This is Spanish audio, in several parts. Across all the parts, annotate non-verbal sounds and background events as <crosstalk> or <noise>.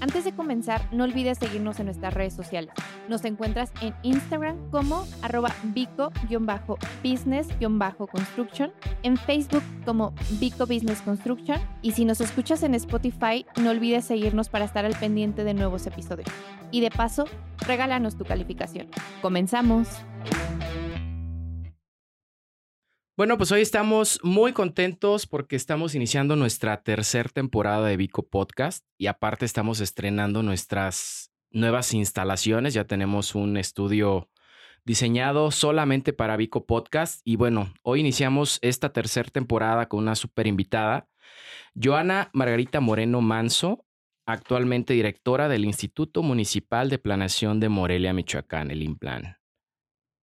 Antes de comenzar, no olvides seguirnos en nuestras redes sociales. Nos encuentras en Instagram como arroba bico-business-construction, en Facebook como Bico Business Construction y si nos escuchas en Spotify, no olvides seguirnos para estar al pendiente de nuevos episodios. Y de paso, regálanos tu calificación. ¡Comenzamos! Bueno, pues hoy estamos muy contentos porque estamos iniciando nuestra tercera temporada de Vico Podcast y aparte estamos estrenando nuestras nuevas instalaciones. Ya tenemos un estudio diseñado solamente para Vico Podcast y bueno, hoy iniciamos esta tercera temporada con una super invitada, Joana Margarita Moreno Manso, actualmente directora del Instituto Municipal de Planeación de Morelia, Michoacán, el IMPLAN.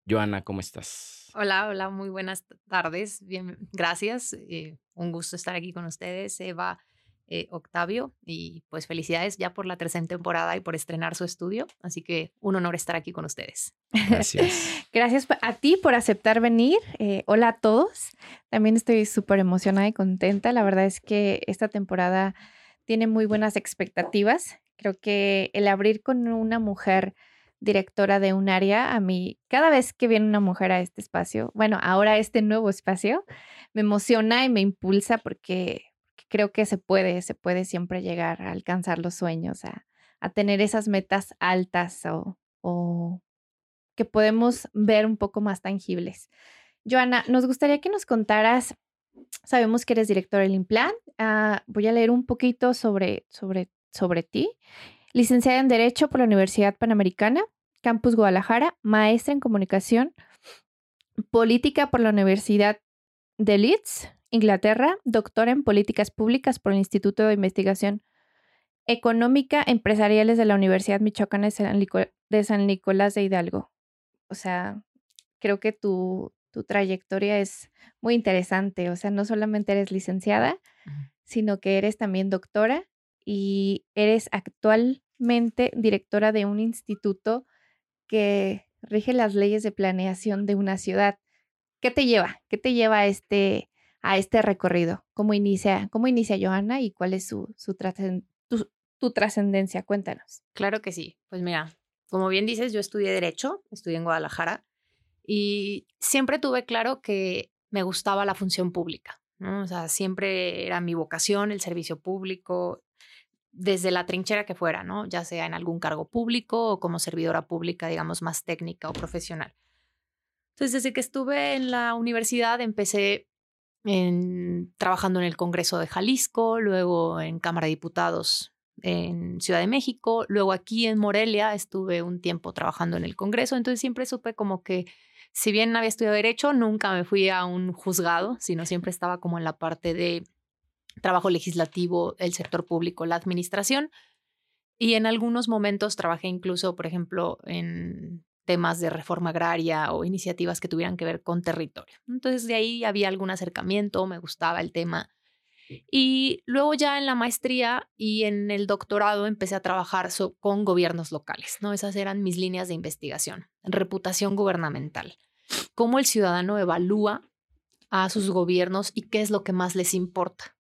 Joana, ¿cómo estás? Hola, hola, muy buenas tardes. Bien, gracias. Eh, un gusto estar aquí con ustedes, Eva, eh, Octavio, y pues felicidades ya por la tercera temporada y por estrenar su estudio. Así que un honor estar aquí con ustedes. Gracias. <laughs> Gracias a ti por aceptar venir. Eh, hola a todos. También estoy súper emocionada y contenta. La verdad es que esta temporada tiene muy buenas expectativas. Creo que el abrir con una mujer directora de un área, a mí, cada vez que viene una mujer a este espacio, bueno, ahora a este nuevo espacio, me emociona y me impulsa porque, creo que se puede, se puede siempre llegar a alcanzar los sueños, a, tener esas metas altas o, o que podemos ver un poco más tangibles. Joana, nos gustaría que nos contaras, sabemos que eres directora del Implant, ah, voy a leer un poquito sobre, sobre, sobre ti licenciada en Derecho por la Universidad Panamericana, Campus Guadalajara, maestra en Comunicación, Política por la Universidad de Leeds, Inglaterra, doctora en Políticas Públicas por el Instituto de Investigación Económica Empresariales de la Universidad Michoacana de San, Nicolás de Hidalgo. O sea, creo que tu, tu trayectoria es muy interesante. O sea, no solamente eres licenciada, sino que eres también doctora y eres directora de un instituto que rige las leyes de planeación de una ciudad. ¿Qué te lleva? ¿Qué te lleva a este, a este recorrido? ¿Cómo inicia, cómo inicia Johanna y cuál es su, su tu, trascendencia? Cuéntanos. Claro que sí. Pues mira, como bien dices, yo estudié Derecho, estudié en Guadalajara y siempre tuve claro que me gustaba la función pública. O sea, siempre era mi vocación, el servicio público, desde la trinchera que fuera, ¿no? Ya sea en algún cargo público o como servidora pública, digamos, más técnica o profesional. Entonces, desde que estuve en la universidad, empecé trabajando en el Congreso de Jalisco, luego en Cámara de Diputados en Ciudad de México, luego aquí en Morelia estuve un tiempo trabajando en el Congreso, entonces siempre supe como que si bien había estudiado derecho, nunca me fui a un juzgado, sino siempre estaba como en la parte de trabajo legislativo, el sector público, la administración. Y en algunos momentos trabajé incluso, por ejemplo, en temas de reforma agraria o iniciativas que tuvieran que ver con territorio. Entonces de ahí había algún acercamiento, me gustaba el tema. Y luego ya en la maestría y en el doctorado empecé a trabajar con gobiernos locales, ¿no? Esas eran mis líneas de investigación, reputación gubernamental, cómo el ciudadano evalúa a sus gobiernos y qué es lo que más les importa.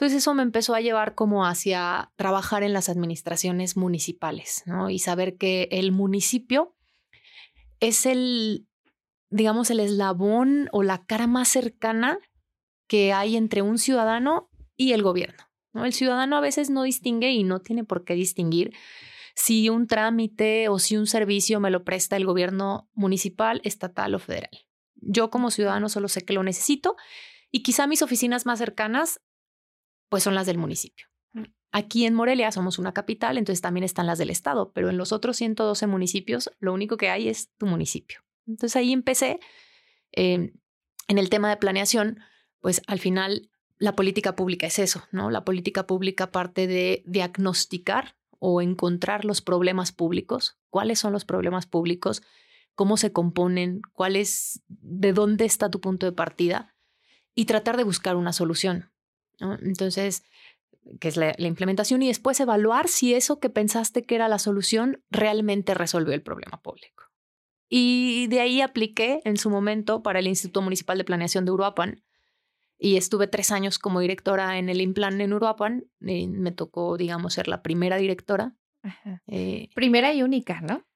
Entonces eso me empezó a llevar como hacia trabajar en las administraciones municipales, ¿no? Y saber que el municipio es el, digamos, el eslabón o la cara más cercana que hay entre un ciudadano y el gobierno. ¿no? El ciudadano a veces no distingue y no tiene por qué distinguir si un trámite o si un servicio me lo presta el gobierno municipal, estatal o federal. Yo como ciudadano solo sé que lo necesito y quizá mis oficinas más cercanas pues son las del municipio. Mm. Aquí en Morelia somos una capital, entonces también están las del estado, pero en los otros 112 municipios lo único que hay es tu municipio. Entonces ahí empecé em, en el tema de planeación, pues al final la política pública es eso, ¿no? La política pública parte de diagnosticar o encontrar los problemas públicos, cuáles son los problemas públicos, cómo se componen, cuál es, de dónde está tu punto de partida y tratar de buscar una solución. Entonces, que es la, implementación y después evaluar si eso que pensaste que era la solución realmente resolvió el problema público. Y de ahí apliqué en su momento para el Instituto Municipal de Planeación de Uruapan y estuve tres años como directora en el Implan en Uruapan. Y me tocó, digamos, ser la primera directora. Eh, primera y única, ¿no?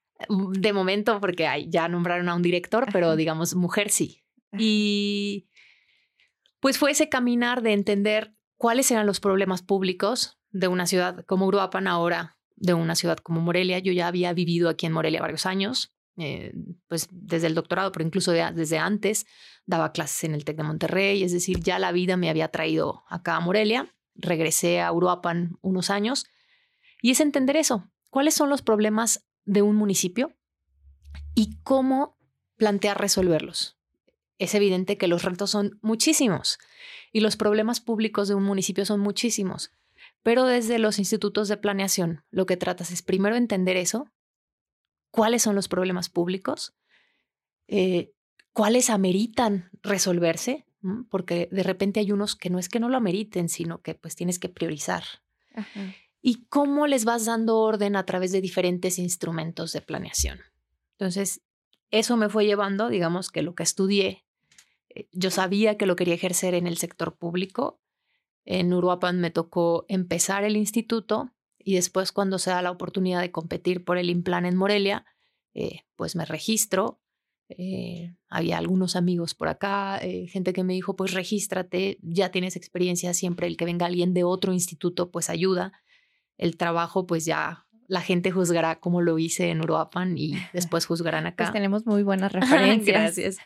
De momento, porque ya nombraron a un director, pero digamos, mujer sí. Y pues fue ese caminar de entender cuáles eran los problemas públicos de una ciudad como Uruapan, ahora de una ciudad como Morelia. Yo ya había vivido aquí en Morelia varios años, eh, pues desde el doctorado, pero incluso desde antes, daba clases en el TEC de Monterrey, es decir, ya la vida me había traído acá a Morelia, regresé a Uruapan unos años, y es entender eso, cuáles son los problemas de un municipio y cómo plantear resolverlos. Es evidente que los retos son muchísimos y los problemas públicos de un municipio son muchísimos, pero desde los institutos de planeación lo que tratas es primero entender eso, cuáles son los problemas públicos, eh, cuáles ameritan resolverse, porque de repente hay unos que no es que no lo ameriten, sino que pues tienes que priorizar. Y cómo les vas dando orden a través de diferentes instrumentos de planeación. Entonces, eso me fue llevando, digamos, que lo que estudié, yo sabía que lo quería ejercer en el sector público. En Uruapan me tocó empezar el instituto y después cuando se da la oportunidad de competir por el Implan en Morelia, eh, pues me registro. Eh, había algunos amigos por acá, eh, gente que me dijo, pues regístrate, ya tienes experiencia, siempre el que venga alguien de otro instituto, pues ayuda. El trabajo, pues ya la gente juzgará como lo hice en Uruapan y después juzgarán acá. Pues tenemos muy buenas <laughs> referencias. Gracias.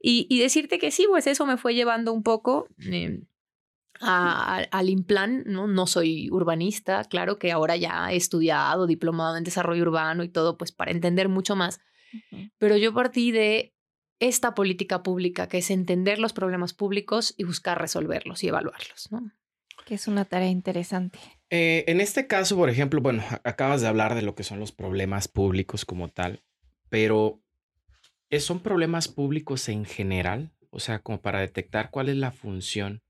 Y, y, decirte que sí, pues eso me fue llevando un poco. Em, al Implan, ¿no? no soy urbanista, claro que ahora ya he estudiado, diplomado en desarrollo urbano y todo, pues para entender mucho más, pero yo partí de esta política pública, que es entender los problemas públicos y buscar resolverlos y evaluarlos, ¿no? Que es una tarea interesante. Eh, en este caso, por ejemplo, bueno, acabas de hablar de lo que son los problemas públicos como tal, pero ¿son problemas públicos en general? O sea, como para detectar cuál es la función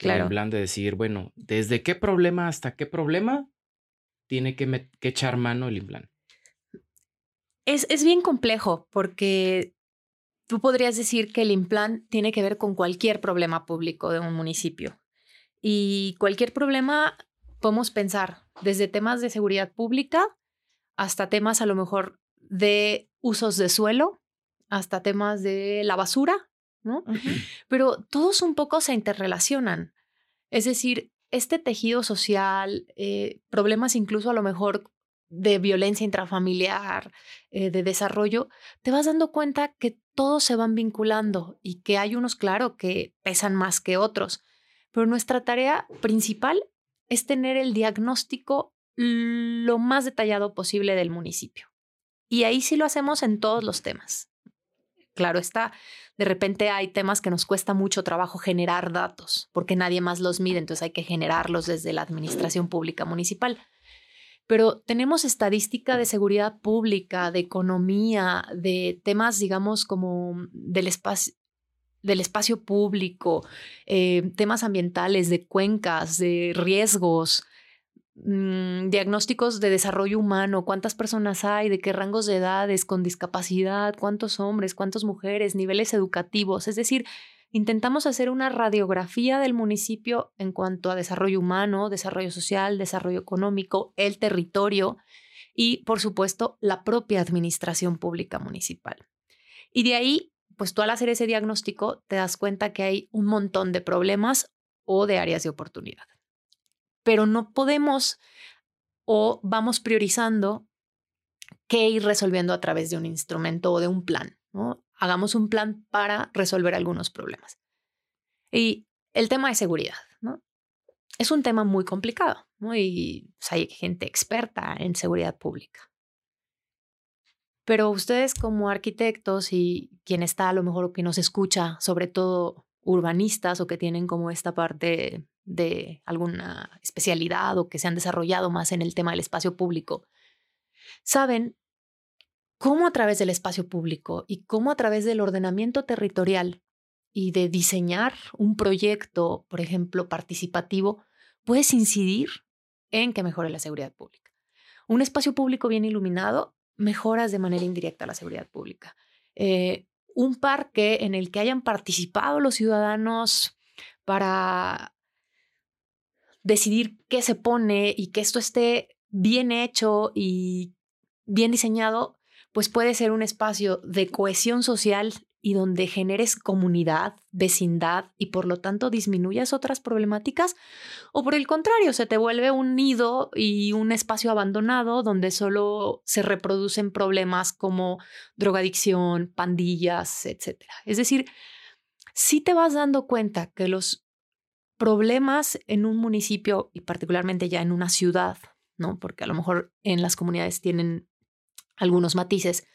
Claro. En plan de decir, bueno, ¿desde qué problema hasta qué problema tiene que, echar mano el implant? Es, es, bien complejo porque tú podrías decir que el implant tiene que ver con cualquier problema público de un municipio. Y cualquier problema podemos pensar desde temas de seguridad pública hasta temas a lo mejor de usos de suelo, hasta temas de la basura, ¿no? Pero todos un poco se interrelacionan. Es decir, este tejido social, eh, problemas incluso a lo mejor de violencia intrafamiliar, eh, de desarrollo, te vas dando cuenta que todos se van vinculando y que hay unos, claro, que pesan más que otros. Pero nuestra tarea principal es tener el diagnóstico lo más detallado posible del municipio. Y ahí sí lo hacemos en todos los temas. Claro está, de repente hay temas que nos cuesta mucho trabajo generar datos porque nadie más los mide, entonces hay que generarlos desde la administración pública municipal. Pero tenemos estadística de seguridad pública, de economía, de temas, digamos, como del espacio, del espacio público, eh, temas ambientales, de cuencas, de riesgos, Mm, diagnósticos de desarrollo humano, cuántas personas hay, de qué rangos de edades, con discapacidad, cuántos hombres, cuántas mujeres, niveles educativos. Es decir, intentamos hacer una radiografía del municipio en cuanto a desarrollo humano, desarrollo social, desarrollo económico, el territorio y, por supuesto, la propia administración pública municipal. Y de ahí, pues tú al hacer ese diagnóstico te das cuenta que hay un montón de problemas o de áreas de oportunidad pero no podemos o vamos priorizando qué ir resolviendo a través de un instrumento o de un plan. ¿no? Hagamos un plan para resolver algunos problemas. Y el tema de seguridad, ¿no? Es un tema muy complicado, ¿no? Y pues, hay gente experta en seguridad pública. Pero ustedes como arquitectos y quien está a lo mejor que nos escucha, sobre todo urbanistas o que tienen como esta parte de alguna especialidad o que se han desarrollado más en el tema del espacio público, saben cómo a través del espacio público y cómo a través del ordenamiento territorial y de diseñar un proyecto, por ejemplo, participativo, puedes incidir en que mejore la seguridad pública. Un espacio público bien iluminado mejoras de manera indirecta la seguridad pública. Eh, un parque en el que hayan participado los ciudadanos para decidir qué se pone y que esto esté bien hecho y bien diseñado, pues puede ser un espacio de cohesión social y donde generes comunidad, vecindad y por lo tanto disminuyas otras problemáticas, o por el contrario, se te vuelve un nido y un espacio abandonado donde solo se reproducen problemas como drogadicción, pandillas, etc. Es decir, si te vas dando cuenta que los problemas en un municipio y particularmente ya en una ciudad, ¿no? Porque a lo mejor en las comunidades tienen algunos matices,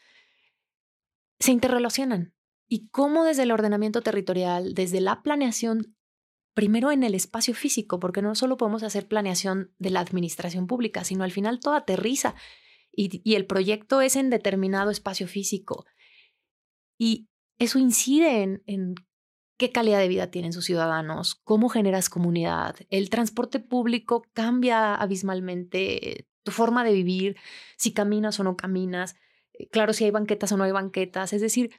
se interrelacionan y cómo desde el ordenamiento territorial, desde la planeación, primero en el espacio físico, porque no solo podemos hacer planeación de la administración pública, sino al final todo aterriza y, el proyecto es en determinado espacio físico. Y eso incide en, en qué calidad de vida tienen sus ciudadanos, cómo generas comunidad. El transporte público cambia abismalmente tu forma de vivir, si caminas o no caminas, eh, claro, si hay banquetas o no hay banquetas. Es decir,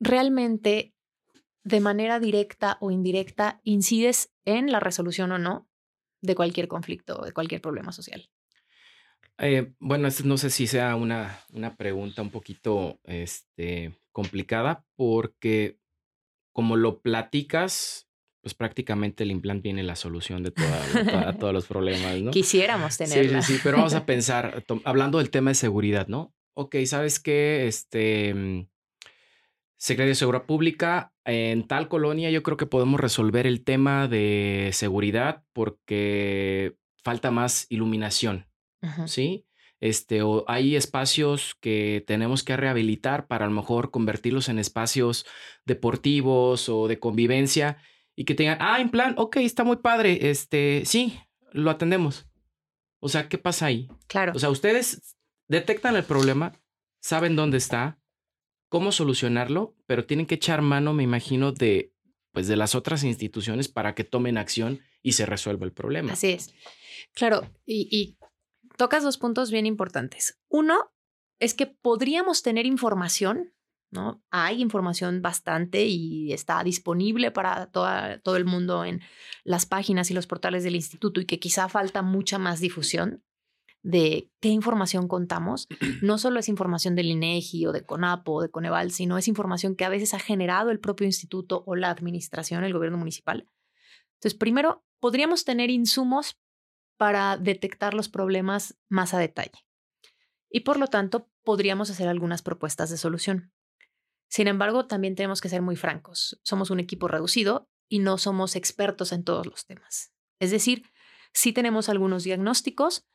realmente de manera directa o indirecta incides en la resolución o no de cualquier conflicto, de cualquier problema social. Eh, bueno, no sé si sea una, una pregunta un poquito este, complicada porque como lo platicas, pues prácticamente el implante tiene la solución de todos los problemas, ¿no? Quisiéramos tenerla. Sí, sí, sí, pero vamos a <laughs> pensar, hablando del tema de seguridad, ¿no? Ok, ¿sabes qué? Este, mm, Secretaría de Seguridad Pública, en tal colonia yo creo que podemos resolver el tema de seguridad porque falta más iluminación, ¿sí? Este, o hay espacios que tenemos que rehabilitar para a lo mejor convertirlos en espacios deportivos o de convivencia y que tengan, ah, en plan, ok, está muy padre, este, sí, lo atendemos. O sea, ¿qué pasa ahí? Claro. O sea, ustedes detectan el problema, saben dónde está, cómo solucionarlo, pero tienen que echar mano, me imagino, de, pues, de las otras instituciones para que tomen acción y se resuelva el problema. Así es. Claro, y, y tocas dos puntos bien importantes. Uno es que podríamos tener información, ¿no? Hay información bastante y está disponible para toda, todo el mundo en las páginas y los portales del instituto y que quizá falta mucha más difusión de qué información contamos, <clears throat> no solo es información del INEGI o de CONAPO o de Coneval, sino es información que a veces ha generado el propio instituto o la administración, el gobierno municipal. Entonces, primero, podríamos tener insumos para detectar los problemas más a detalle. Y por lo tanto, podríamos hacer algunas propuestas de solución. Sin embargo, también tenemos que ser muy francos. Somos un equipo reducido y no somos expertos en todos los temas. Es decir, sí tenemos algunos diagnósticos,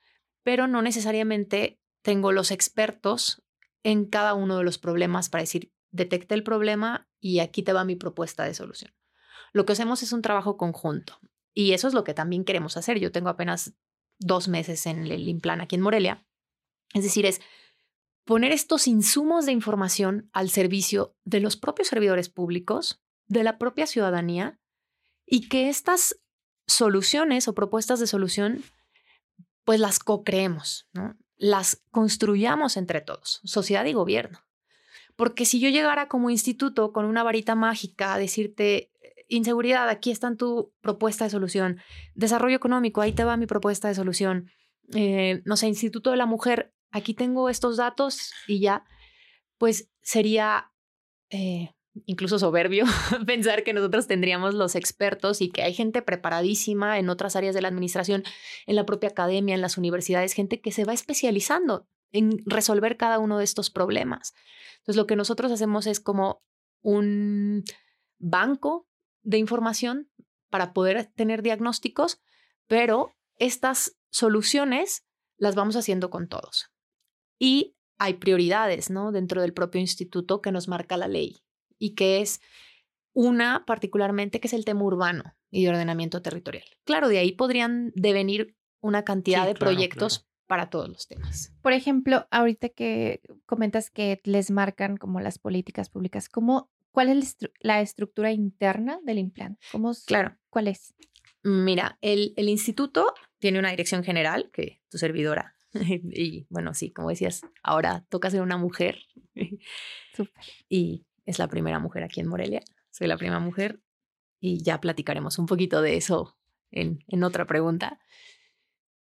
pero no necesariamente tengo los expertos en cada uno de los problemas para decir, detecta el problema y aquí te va mi propuesta de solución. Lo que hacemos es un trabajo conjunto y eso es lo que también queremos hacer. Yo tengo apenas dos meses en el Implan aquí en Morelia. Es decir, es poner estos insumos de información al servicio de los propios servidores públicos, de la propia ciudadanía y que estas soluciones o propuestas de solución pues las co-creemos, ¿no? las construyamos entre todos, sociedad y gobierno. Porque si yo llegara como instituto con una varita mágica a decirte, inseguridad, aquí está tu propuesta de solución, desarrollo económico, ahí te va mi propuesta de solución, eh, no sé, Instituto de la Mujer, aquí tengo estos datos y ya, pues sería eh, incluso soberbio <laughs> pensar que nosotros tendríamos los expertos y que hay gente preparadísima en otras áreas de la administración, en la propia academia, en las universidades, gente que se va especializando en resolver cada uno de estos problemas. Entonces, lo que nosotros hacemos es como un banco de información para poder tener diagnósticos, pero estas soluciones las vamos haciendo con todos. Y hay prioridades, ¿no? Dentro del propio instituto que nos marca la ley y que es una particularmente que es el tema urbano y de ordenamiento territorial. Claro, de ahí podrían devenir una cantidad de proyectos para todos los temas. Por ejemplo, ahorita que comentas que les marcan como las políticas públicas, ¿cómo, ¿cuál es la estructura interna del implante? ¿Cómo, claro. ¿Cuál es? Mira, el, el instituto tiene una dirección general que tu servidora <laughs> y bueno, sí, como decías, ahora toca ser una mujer. Súper. <laughs> Y es la primera mujer aquí en Morelia. Soy la primera mujer y ya platicaremos un poquito de eso en, en otra pregunta.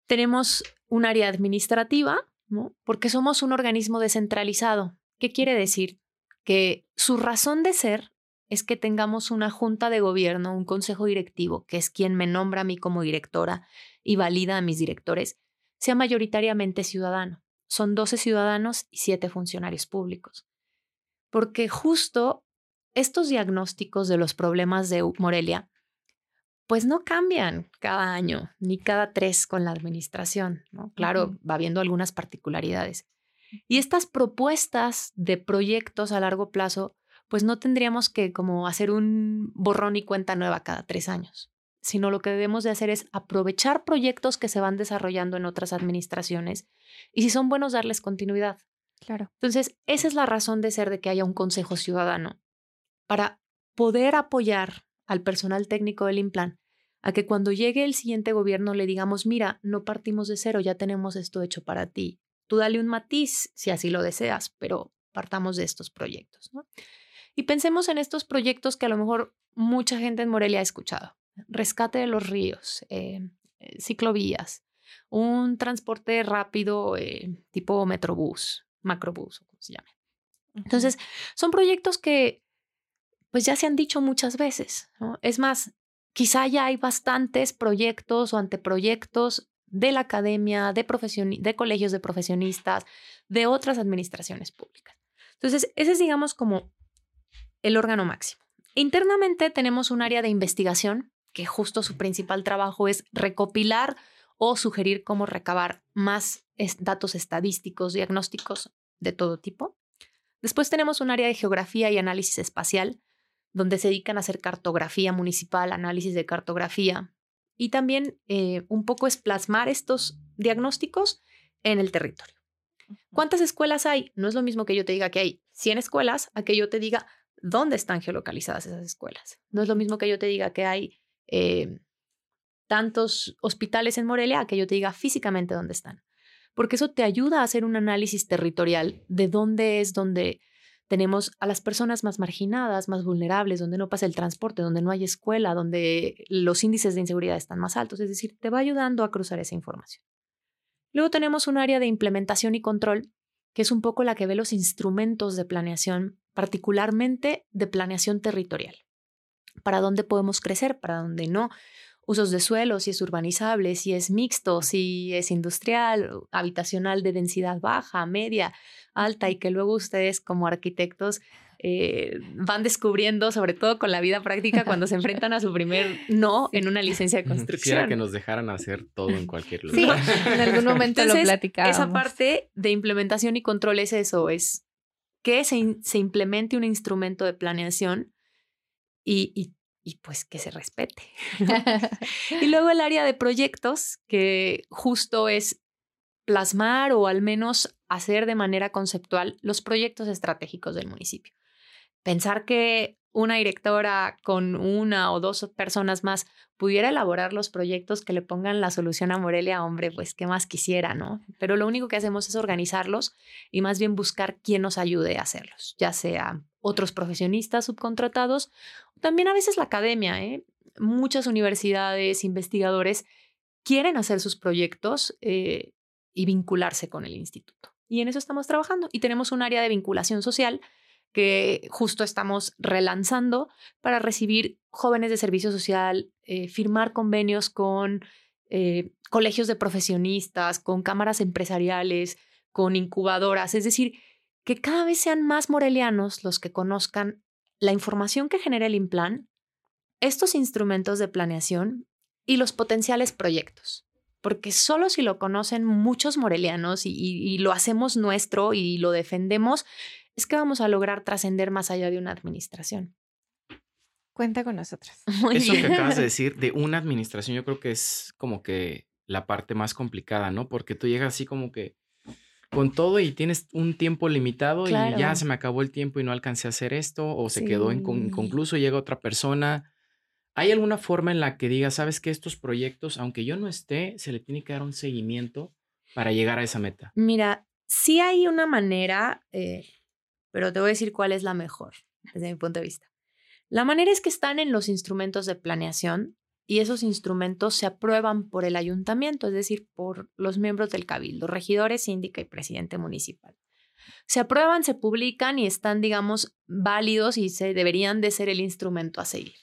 Tenemos un área administrativa, ¿no? Porque somos un organismo descentralizado. ¿Qué quiere decir? Que su razón de ser es que tengamos una junta de gobierno, un consejo directivo, que es quien me nombra a mí como directora y valida a mis directores, sea mayoritariamente ciudadano. Son 12 ciudadanos y 7 funcionarios públicos. Porque justo estos diagnósticos de los problemas de Morelia, pues no cambian cada año ni cada tres con la administración, ¿no? Claro, va viendo algunas particularidades. Y estas propuestas de proyectos a largo plazo, pues no tendríamos que como hacer un borrón y cuenta nueva cada tres años sino lo que debemos de hacer es aprovechar proyectos que se van desarrollando en otras administraciones y si son buenos darles continuidad. Claro. Entonces, esa es la razón de ser de que haya un consejo ciudadano para poder apoyar al personal técnico del Implan a que cuando llegue el siguiente gobierno le digamos, mira, no partimos de cero, ya tenemos esto hecho para ti. Tú dale un matiz si así lo deseas, pero partamos de estos proyectos. Y pensemos en estos proyectos que a lo mejor mucha gente en Morelia ha escuchado rescate de los ríos, eh, ciclovías, un transporte rápido eh, tipo metrobús, macrobús, o como se llame. Entonces, son proyectos que pues ya se han dicho muchas veces. Es más, quizá ya hay bastantes proyectos o anteproyectos de la academia, de, de colegios de profesionistas, de otras administraciones públicas. Entonces, ese es, digamos, como el órgano máximo. Internamente tenemos un área de investigación que justo su principal trabajo es recopilar o sugerir cómo recabar más datos estadísticos, diagnósticos de todo tipo. Después tenemos un área de geografía y análisis espacial, donde se dedican a hacer cartografía municipal, análisis de cartografía y también eh, un poco es plasmar estos diagnósticos en el territorio. ¿Cuántas escuelas hay? No es lo mismo que yo te diga que hay 100 escuelas a que yo te diga dónde están geolocalizadas esas escuelas. No es lo mismo que yo te diga que hay eh, tantos hospitales en Morelia a que yo te diga físicamente dónde están. Porque eso te ayuda a hacer un análisis territorial de dónde es donde tenemos a las personas más marginadas, más vulnerables, donde no pasa el transporte, donde no hay escuela, donde los índices de inseguridad están más altos. Es decir, te va ayudando a cruzar esa información. Luego tenemos un área de implementación y control, que es un poco la que ve los instrumentos de planeación, particularmente de planeación territorial para dónde podemos crecer, para dónde no. Usos de suelo, si es urbanizable, si es mixto, si es industrial, habitacional de densidad baja, media, alta, y que luego ustedes como arquitectos eh, van descubriendo, sobre todo con la vida práctica, cuando se <laughs> enfrentan a su primer no en una licencia de construcción. Quisiera que nos dejaran hacer todo en cualquier lugar. Sí, en algún momento lo platicábamos. Esa parte de implementación y control es eso, es que se, se implemente un instrumento de planeación y, y, pues que se respete. <laughs> <laughs> y luego el área de proyectos, que justo es plasmar o al menos hacer de manera conceptual los proyectos estratégicos del municipio. Pensar que una directora con una o dos personas más pudiera elaborar los proyectos que le pongan la solución a Morelia, hombre, pues qué más quisiera, ¿no? Pero lo único que hacemos es organizarlos y más bien buscar quién nos ayude a hacerlos, ya sea otros profesionistas subcontratados, también a veces la academia, ¿eh? Muchas universidades, investigadores quieren hacer sus proyectos eh, y vincularse con el instituto. Y en eso estamos trabajando. Y tenemos un área de vinculación social que justo estamos relanzando para recibir jóvenes de servicio social, eh, firmar convenios con colegios de profesionistas, con cámaras empresariales, con incubadoras, es decir, que cada vez sean más morelianos los que conozcan la información que genera el Implan, estos instrumentos de planeación y los potenciales proyectos. Porque solo si lo conocen muchos morelianos y lo hacemos nuestro y lo defendemos, es que vamos a lograr trascender más allá de una administración. Cuenta con nosotros. <laughs> Eso que acabas de <laughs> decir de una administración, yo creo que es como que la parte más complicada, ¿no? Porque tú llegas así como que con todo y tienes un tiempo limitado y ya se me acabó el tiempo y no alcancé a hacer esto o se quedó inconcluso, llega otra persona. ¿Hay alguna forma en la que digas, sabes que estos proyectos, aunque yo no esté, se le tiene que dar un seguimiento para llegar a esa meta? Mira, sí hay una manera, eh, pero te voy a decir cuál es la mejor desde mi punto de vista. La manera es que están en los instrumentos de planeación y esos instrumentos se aprueban por el ayuntamiento, es decir, por los miembros del cabildo, regidores, síndica y presidente municipal. Se aprueban, se publican y están, digamos, válidos y se deberían de ser el instrumento a seguir.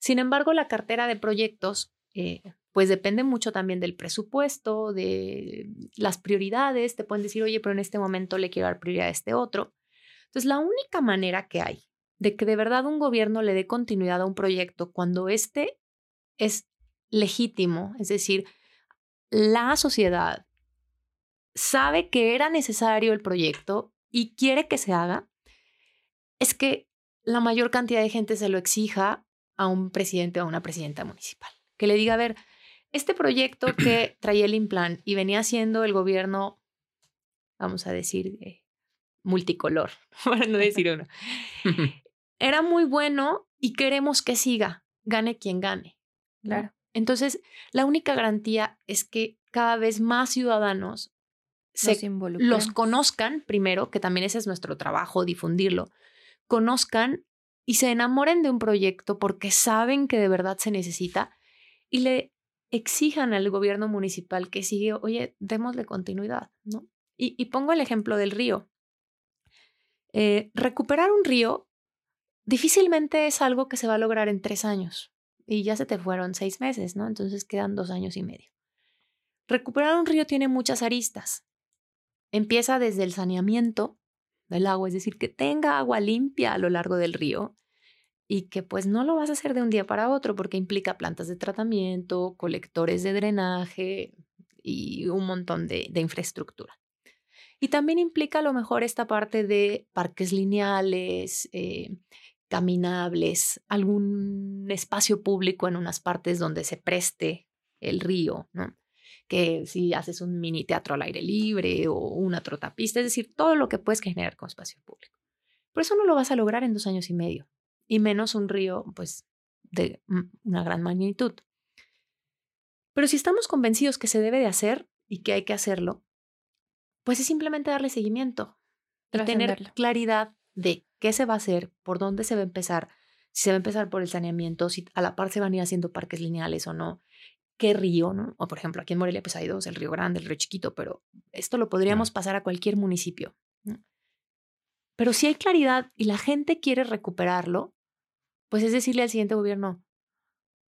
Sin embargo, la cartera de proyectos, eh, pues depende mucho también del presupuesto, de las prioridades. Te pueden decir, oye, pero en este momento le quiero dar prioridad a este otro. Entonces, la única manera que hay de que de verdad un gobierno le dé continuidad a un proyecto cuando este es legítimo, es decir, la sociedad sabe que era necesario el proyecto y quiere que se haga, es que la mayor cantidad de gente se lo exija a un presidente o a una presidenta municipal. Que le diga, a ver, este proyecto que <clears throat> traía el Implan y venía siendo el gobierno, vamos a decir, eh, multicolor, <laughs> para no decir uno, <laughs> era muy bueno y queremos que siga, gane quien gane. Entonces, la única garantía es que cada vez más ciudadanos se involucremos. los conozcan primero, que también ese es nuestro trabajo, difundirlo, conozcan y se enamoren de un proyecto porque saben que de verdad se necesita y le exijan al gobierno municipal que sigue, oye, démosle continuidad, ¿no? Y, y pongo el ejemplo del río. Eh, recuperar un río difícilmente es algo que se va a lograr en tres años y ya se te fueron seis meses, ¿no? Entonces quedan dos años y medio. Recuperar un río tiene muchas aristas. Empieza desde el saneamiento del agua, es decir, que tenga agua limpia a lo largo del río y que pues no lo vas a hacer de un día para otro porque implica plantas de tratamiento, colectores de drenaje y un montón de, infraestructura. Y también implica a lo mejor esta parte de parques lineales, eh, caminables, algún espacio público en unas partes donde se preste el río, ¿no? que si haces un mini teatro al aire libre o una trotapista, es decir, todo lo que puedes generar con espacio público. Pero eso no lo vas a lograr en dos años y medio, y menos un río, pues, de una gran magnitud. Pero si estamos convencidos que se debe de hacer y que hay que hacerlo, pues es simplemente darle seguimiento y tener claridad de qué se va a hacer, por dónde se va a empezar, si se va a empezar por el saneamiento, si a la par se van a ir haciendo parques lineales o no, qué río, ¿no? O por ejemplo, aquí en Morelia pues hay dos, el río Grande, el río Chiquito, pero esto lo podríamos pasar a cualquier municipio. ¿no? Pero si hay claridad y la gente quiere recuperarlo, pues es decirle al siguiente gobierno,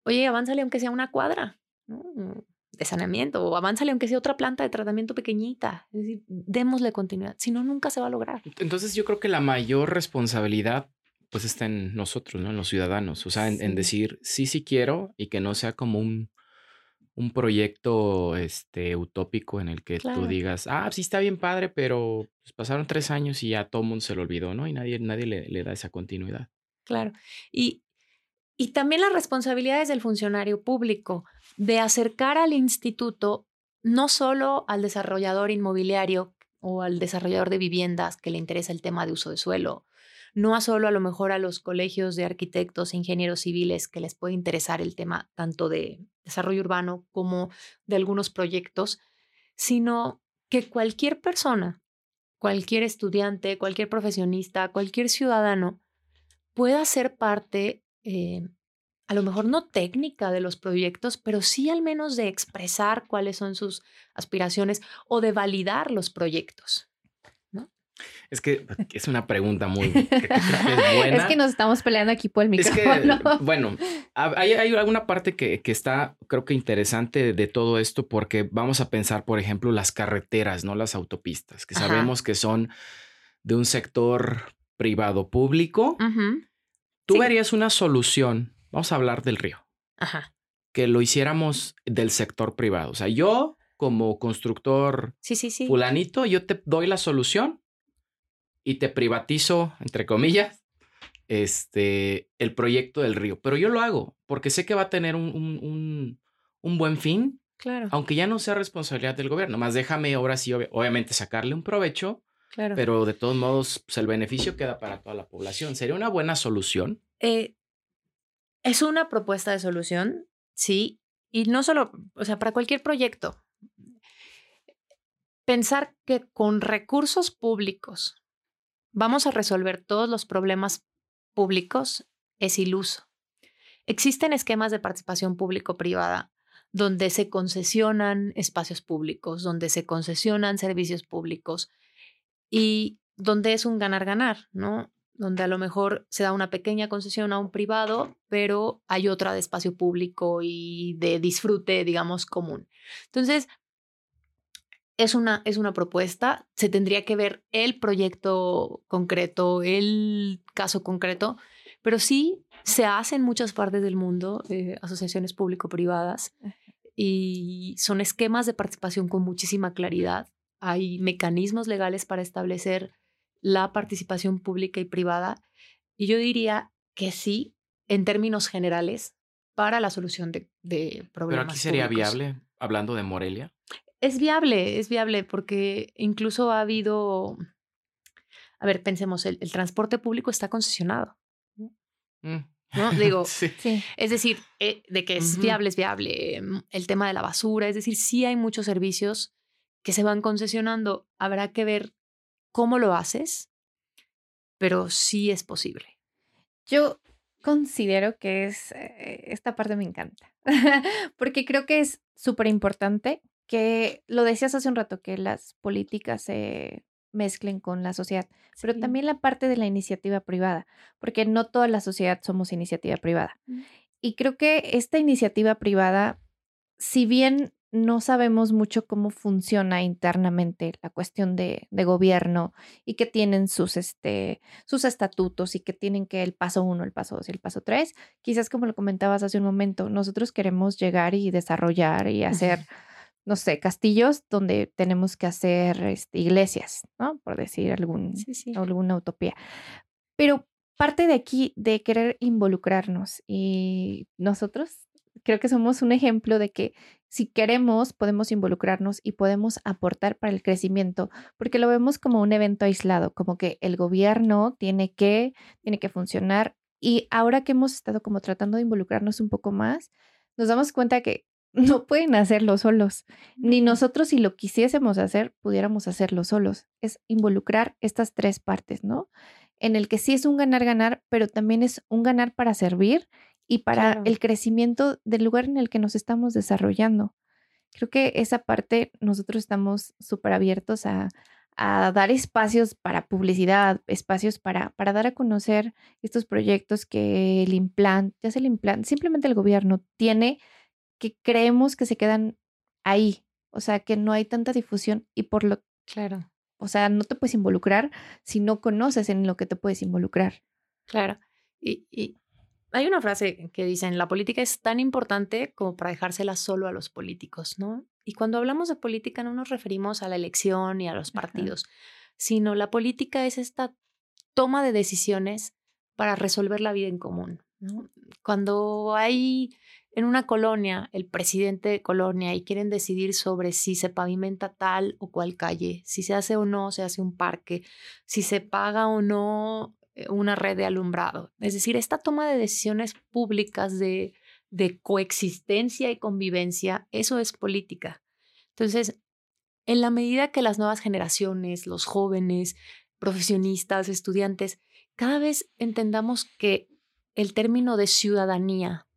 oye, avánzale aunque sea una cuadra ¿no? De saneamiento, o avánzale aunque sea otra planta de tratamiento pequeñita. Es decir, démosle continuidad, si no, nunca se va a lograr. Entonces yo creo que la mayor responsabilidad pues está en nosotros, ¿no? En los ciudadanos. O sea, en, decir sí, sí quiero y que no sea como un, un proyecto este, utópico en el que Claro. tú digas, ah, sí está bien padre, pero pues, pasaron tres años y ya todo el mundo se lo olvidó, ¿no? Y nadie, nadie le, le da esa continuidad. Claro. Y, y también las responsabilidades del funcionario público de acercar al instituto no solo al desarrollador inmobiliario o al desarrollador de viviendas que le interesa el tema de uso de suelo, no a solo a lo mejor a los colegios de arquitectos e ingenieros civiles que les puede interesar el tema tanto de desarrollo urbano como de algunos proyectos, sino que cualquier persona, cualquier estudiante, cualquier profesionista, cualquier ciudadano pueda ser parte, eh, a lo mejor no técnica de los proyectos, pero sí al menos de expresar cuáles son sus aspiraciones o de validar los proyectos. Es que es una pregunta muy <laughs> que que es buena. Es que nos estamos peleando aquí por el Es que, micrófono. <laughs> bueno, hay, hay alguna parte que, que está, creo que interesante de todo esto, porque vamos a pensar, por ejemplo, las carreteras, no las autopistas, que Ajá. sabemos que son de un sector privado público. Ujú, Tú sí. verías una solución, vamos a hablar del río, Ajá. que lo hiciéramos del sector privado. O sea, yo como constructor Sí, sí, sí. fulanito, yo te doy la solución y te privatizo, entre comillas, este, el proyecto del río. Pero yo lo hago porque sé que va a tener un, un- un- un buen fin Claro. Aunque ya no sea responsabilidad del gobierno, más déjame ahora sí, obvi- obviamente, sacarle un provecho, Claro. pero de todos modos, pues el beneficio queda para toda la población. ¿Sería una buena solución? Eh, es una propuesta de solución, sí, y no solo, o sea, para cualquier proyecto. Pensar que con recursos públicos vamos a resolver todos los problemas públicos es iluso. Existen esquemas de participación público-privada donde se concesionan espacios públicos, donde se concesionan servicios públicos y donde es un ganar-ganar, ¿no? Donde a lo mejor se da una pequeña concesión a un privado, pero hay otra de espacio público y de disfrute, digamos, común. Entonces, es una, es una propuesta, se tendría que ver el proyecto concreto, el caso concreto, pero sí se hace en muchas partes del mundo, eh, asociaciones público-privadas, y son esquemas de participación con muchísima claridad. Hay mecanismos legales para establecer la participación pública y privada. Y yo diría que sí, en términos generales, para la solución de, de problemas. Pero aquí sería públicos. viable, hablando de Morelia. Es viable, es viable porque incluso ha habido, a ver, pensemos, el, el transporte público está concesionado, Mm. ¿no? <laughs> Digo, Sí. Es decir, eh, de que es viable, es viable. Mm, El tema de la basura, es decir, sí hay muchos servicios que se van concesionando. Habrá que ver cómo lo haces, pero sí es posible. Yo considero que es, eh, esta parte me encanta, <laughs> porque creo que es súper importante que, lo decías hace un rato, que las políticas se mezclen con la sociedad, pero también la parte de la iniciativa privada, porque no toda la sociedad somos iniciativa privada. Mm. Y creo que esta iniciativa privada, si bien no sabemos mucho cómo funciona internamente la cuestión de, de gobierno y que tienen sus, este, sus estatutos y que tienen que el paso uno, el paso dos y el paso tres, quizás como lo comentabas hace un momento, nosotros queremos llegar y desarrollar y hacer, no sé, castillos donde tenemos que hacer este, iglesias, ¿no? Por decir algún, Sí, sí. alguna utopía. Pero parte de aquí de querer involucrarnos y nosotros creo que somos un ejemplo de que si queremos podemos involucrarnos y podemos aportar para el crecimiento, porque lo vemos como un evento aislado, como que el gobierno tiene que tiene que funcionar y ahora que hemos estado como tratando de involucrarnos un poco más, nos damos cuenta que <laughs> no pueden hacerlo solos, ni nosotros si lo quisiésemos hacer, pudiéramos hacerlo solos. Es involucrar estas tres partes, ¿no? En el que sí es un ganar-ganar, pero también es un ganar para servir y para Claro. el crecimiento del lugar en el que nos estamos desarrollando. Creo que esa parte nosotros estamos súper abiertos a, a dar espacios para publicidad, espacios para, para dar a conocer estos proyectos que el implant, ya sea el implant, simplemente el gobierno tiene que creemos que se quedan ahí, o sea, que no hay tanta difusión y por lo, Claro, o sea, no te puedes involucrar si no conoces en lo que te puedes involucrar. claro. Y, y hay una frase que dicen, la política es tan importante como para dejársela solo a los políticos, ¿no? Y cuando hablamos de política no nos referimos a la elección y a los Ajá. partidos, sino la política es esta toma de decisiones para resolver la vida en común. ¿no? Cuando hay en una colonia el presidente de colonia y quieren decidir sobre si se pavimenta tal o cual calle, si se hace o no se hace un parque, si se paga o no una red de alumbrado. Es decir, esta toma de decisiones públicas de, de coexistencia y convivencia, eso es política. Entonces, en la medida que las nuevas generaciones, los jóvenes, profesionistas, estudiantes, cada vez entendamos que el término de ciudadanía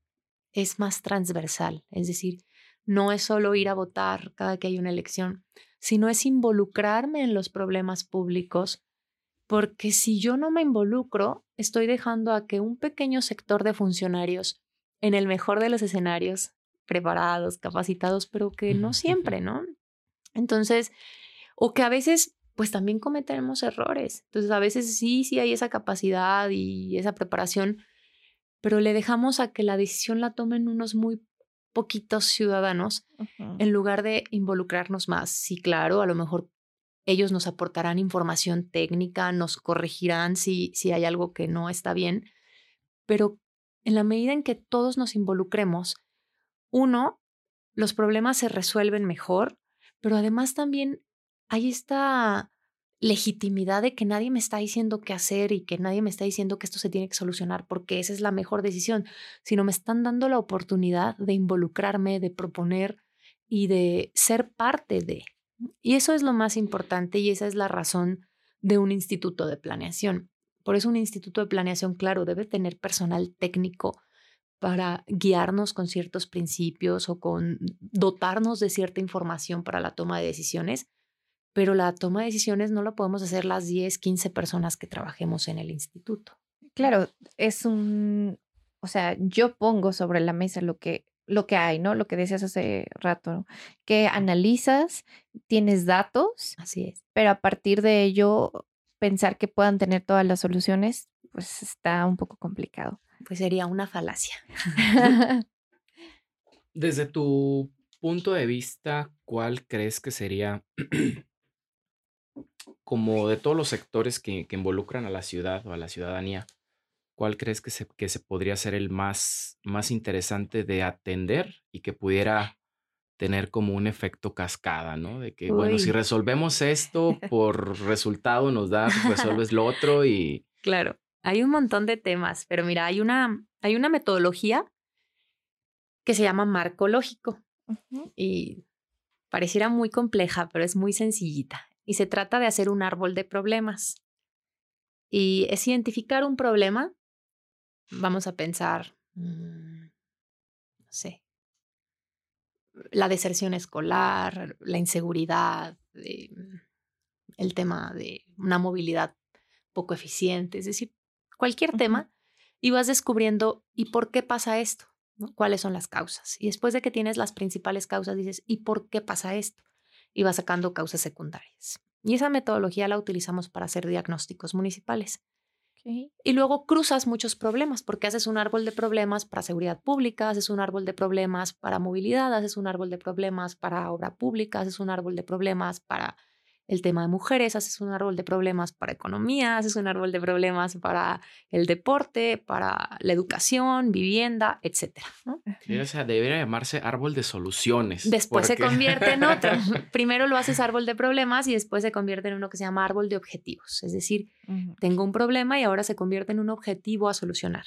es más transversal, es decir, no es solo ir a votar cada que hay una elección, sino es involucrarme en los problemas públicos, porque si yo no me involucro, estoy dejando a que un pequeño sector de funcionarios, en el mejor de los escenarios, preparados, capacitados, pero que no siempre, ¿no? Entonces, o que a veces pues también cometemos errores. Entonces, a veces sí, sí hay esa capacidad y esa preparación, pero le dejamos a que la decisión la tomen unos muy poquitos ciudadanos en lugar de involucrarnos más. Sí, claro, a lo mejor ellos nos aportarán información técnica, nos corregirán si, si hay algo que no está bien, pero en la medida en que todos nos involucremos, uno, los problemas se resuelven mejor, pero además también hay esta legitimidad de que nadie me está diciendo qué hacer y que nadie me está diciendo que esto se tiene que solucionar porque esa es la mejor decisión, sino me están dando la oportunidad de involucrarme, de proponer y de ser parte de. Y eso es lo más importante y esa es la razón de un instituto de planeación. Por eso un instituto de planeación, claro, debe tener personal técnico para guiarnos con ciertos principios o con dotarnos de cierta información para la toma de decisiones, pero la toma de decisiones no la podemos hacer las 10, 15 personas que trabajemos en el instituto. Claro, es un, o sea, yo pongo sobre la mesa lo que lo que hay, ¿no? Lo que decías hace rato, que analizas, tienes datos. Así es. Pero a partir de ello, pensar que puedan tener todas las soluciones, pues está un poco complicado. Pues sería una falacia. <laughs> <laughs> Desde tu punto de vista, ¿cuál crees que sería como de todos los sectores que, involucran a la ciudad o a la ciudadanía, ¿cuál crees que se, que se podría ser el más, más interesante de atender y que pudiera tener como un efecto cascada, ¿no? De que, bueno, si resolvemos esto, <laughs> por resultado nos da, resuelves lo otro y... Claro, hay un montón de temas, pero mira, hay una, hay una metodología que se llama marco lógico y pareciera muy compleja, pero es muy sencillita y se trata de hacer un árbol de problemas. Y es identificar un problema, vamos a pensar, mm, no sé, la deserción escolar, la inseguridad, eh, el tema de una movilidad poco eficiente, es decir, cualquier tema, y vas descubriendo, ¿y por qué pasa esto? ¿Cuáles son las causas? Y después de que tienes las principales causas, dices, ¿y por qué pasa esto? y va sacando causas secundarias. Y esa metodología la utilizamos para hacer diagnósticos municipales. Y luego cruzas muchos problemas, porque haces un árbol de problemas para seguridad pública, haces un árbol de problemas para movilidad, haces un árbol de problemas para obra pública, haces un árbol de problemas para el tema de mujeres, haces un árbol de problemas para economía, haces un árbol de problemas para el deporte, para la educación, vivienda, etcétera. o sea, debería llamarse árbol de soluciones. Después se convierte en otro. <laughs> Primero lo haces árbol de problemas y después se convierte en uno que se llama árbol de objetivos. Es decir, tengo un problema y ahora se convierte en un objetivo a solucionar.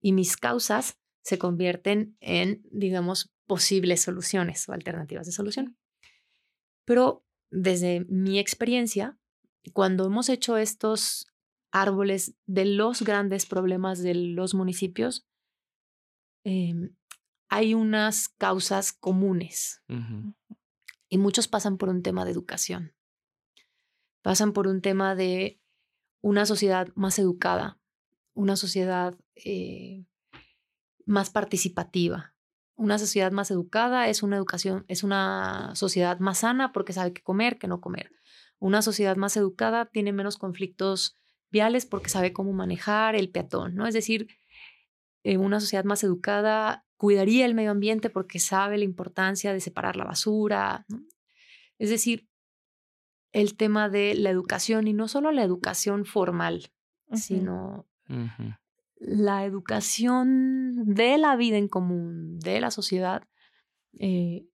Y mis causas se convierten en, digamos, posibles soluciones o alternativas de solución. Pero desde mi experiencia, cuando hemos hecho estos árboles de los grandes problemas de los municipios, em, hay unas causas comunes. Y muchos pasan por un tema de educación, pasan por un tema de una sociedad más educada, una sociedad eh, más participativa, una sociedad más educada es una educación, es una sociedad más sana porque sabe qué comer, qué no comer. Una sociedad más educada tiene menos conflictos viales porque sabe cómo manejar el peatón, ¿no? Es decir, eh, una sociedad más educada cuidaría el medio ambiente porque sabe la importancia de separar la basura. Es decir, el tema de la educación y no solo la educación formal, sino la educación de la vida en común, de la sociedad, eh,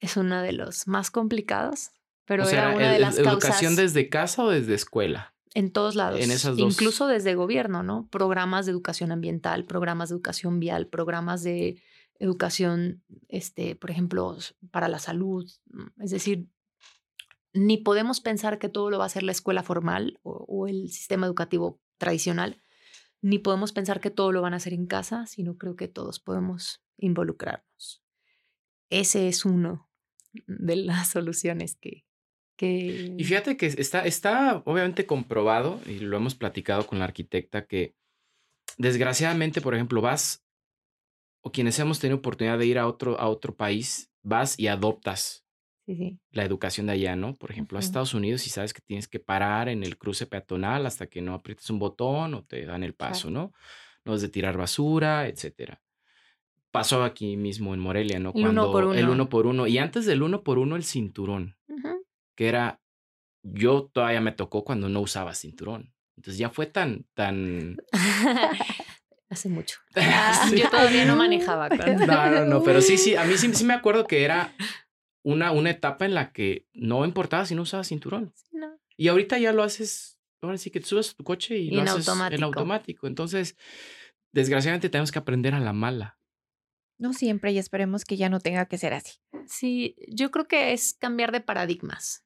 es una de los más complicados, pero era una de las ¿Educación desde casa o desde escuela? En todos lados. En esas dos. Incluso desde gobierno, ¿no? Programas de educación ambiental, programas de educación vial, programas de educación, este, por ejemplo, para la salud. Es decir, ni podemos pensar que todo lo va a hacer la escuela formal o el sistema educativo tradicional, ni podemos pensar que todo lo van a hacer en casa, sino creo que todos podemos involucrarnos. Ese es uno de las <laughs> soluciones que... que... Y fíjate que está, está obviamente comprobado, y lo hemos platicado con la arquitecta, que desgraciadamente, por ejemplo, vas, o quienes hemos tenido oportunidad de ir a otro, a otro país, vas y adoptas la educación de allá, ¿no? Por ejemplo, a Estados Unidos y sabes que tienes que parar en el cruce peatonal hasta que no aprietes un botón o te dan el paso, ¿no? No es de tirar basura, etcétera. Pasó aquí mismo en Morelia, ¿no? El uno por uno. el uno por uno. Y antes del uno por uno, el cinturón, que era, yo todavía me tocó cuando no usaba cinturón. Entonces ya fue tan, tan... <laughs> Hace mucho. <laughs> Sí. Yo todavía no manejaba. No, no, no, pero sí, sí, a mí sí, sí me acuerdo que era una, una etapa en la que no importaba si no usabas cinturón. No. Y ahorita ya lo haces, ahora sí que te subes a tu coche y, Y lo en haces en automático. automático. Entonces, desgraciadamente tenemos que aprender a la mala. No siempre y esperemos que ya no tenga que ser así. Sí, yo creo que es cambiar de paradigmas.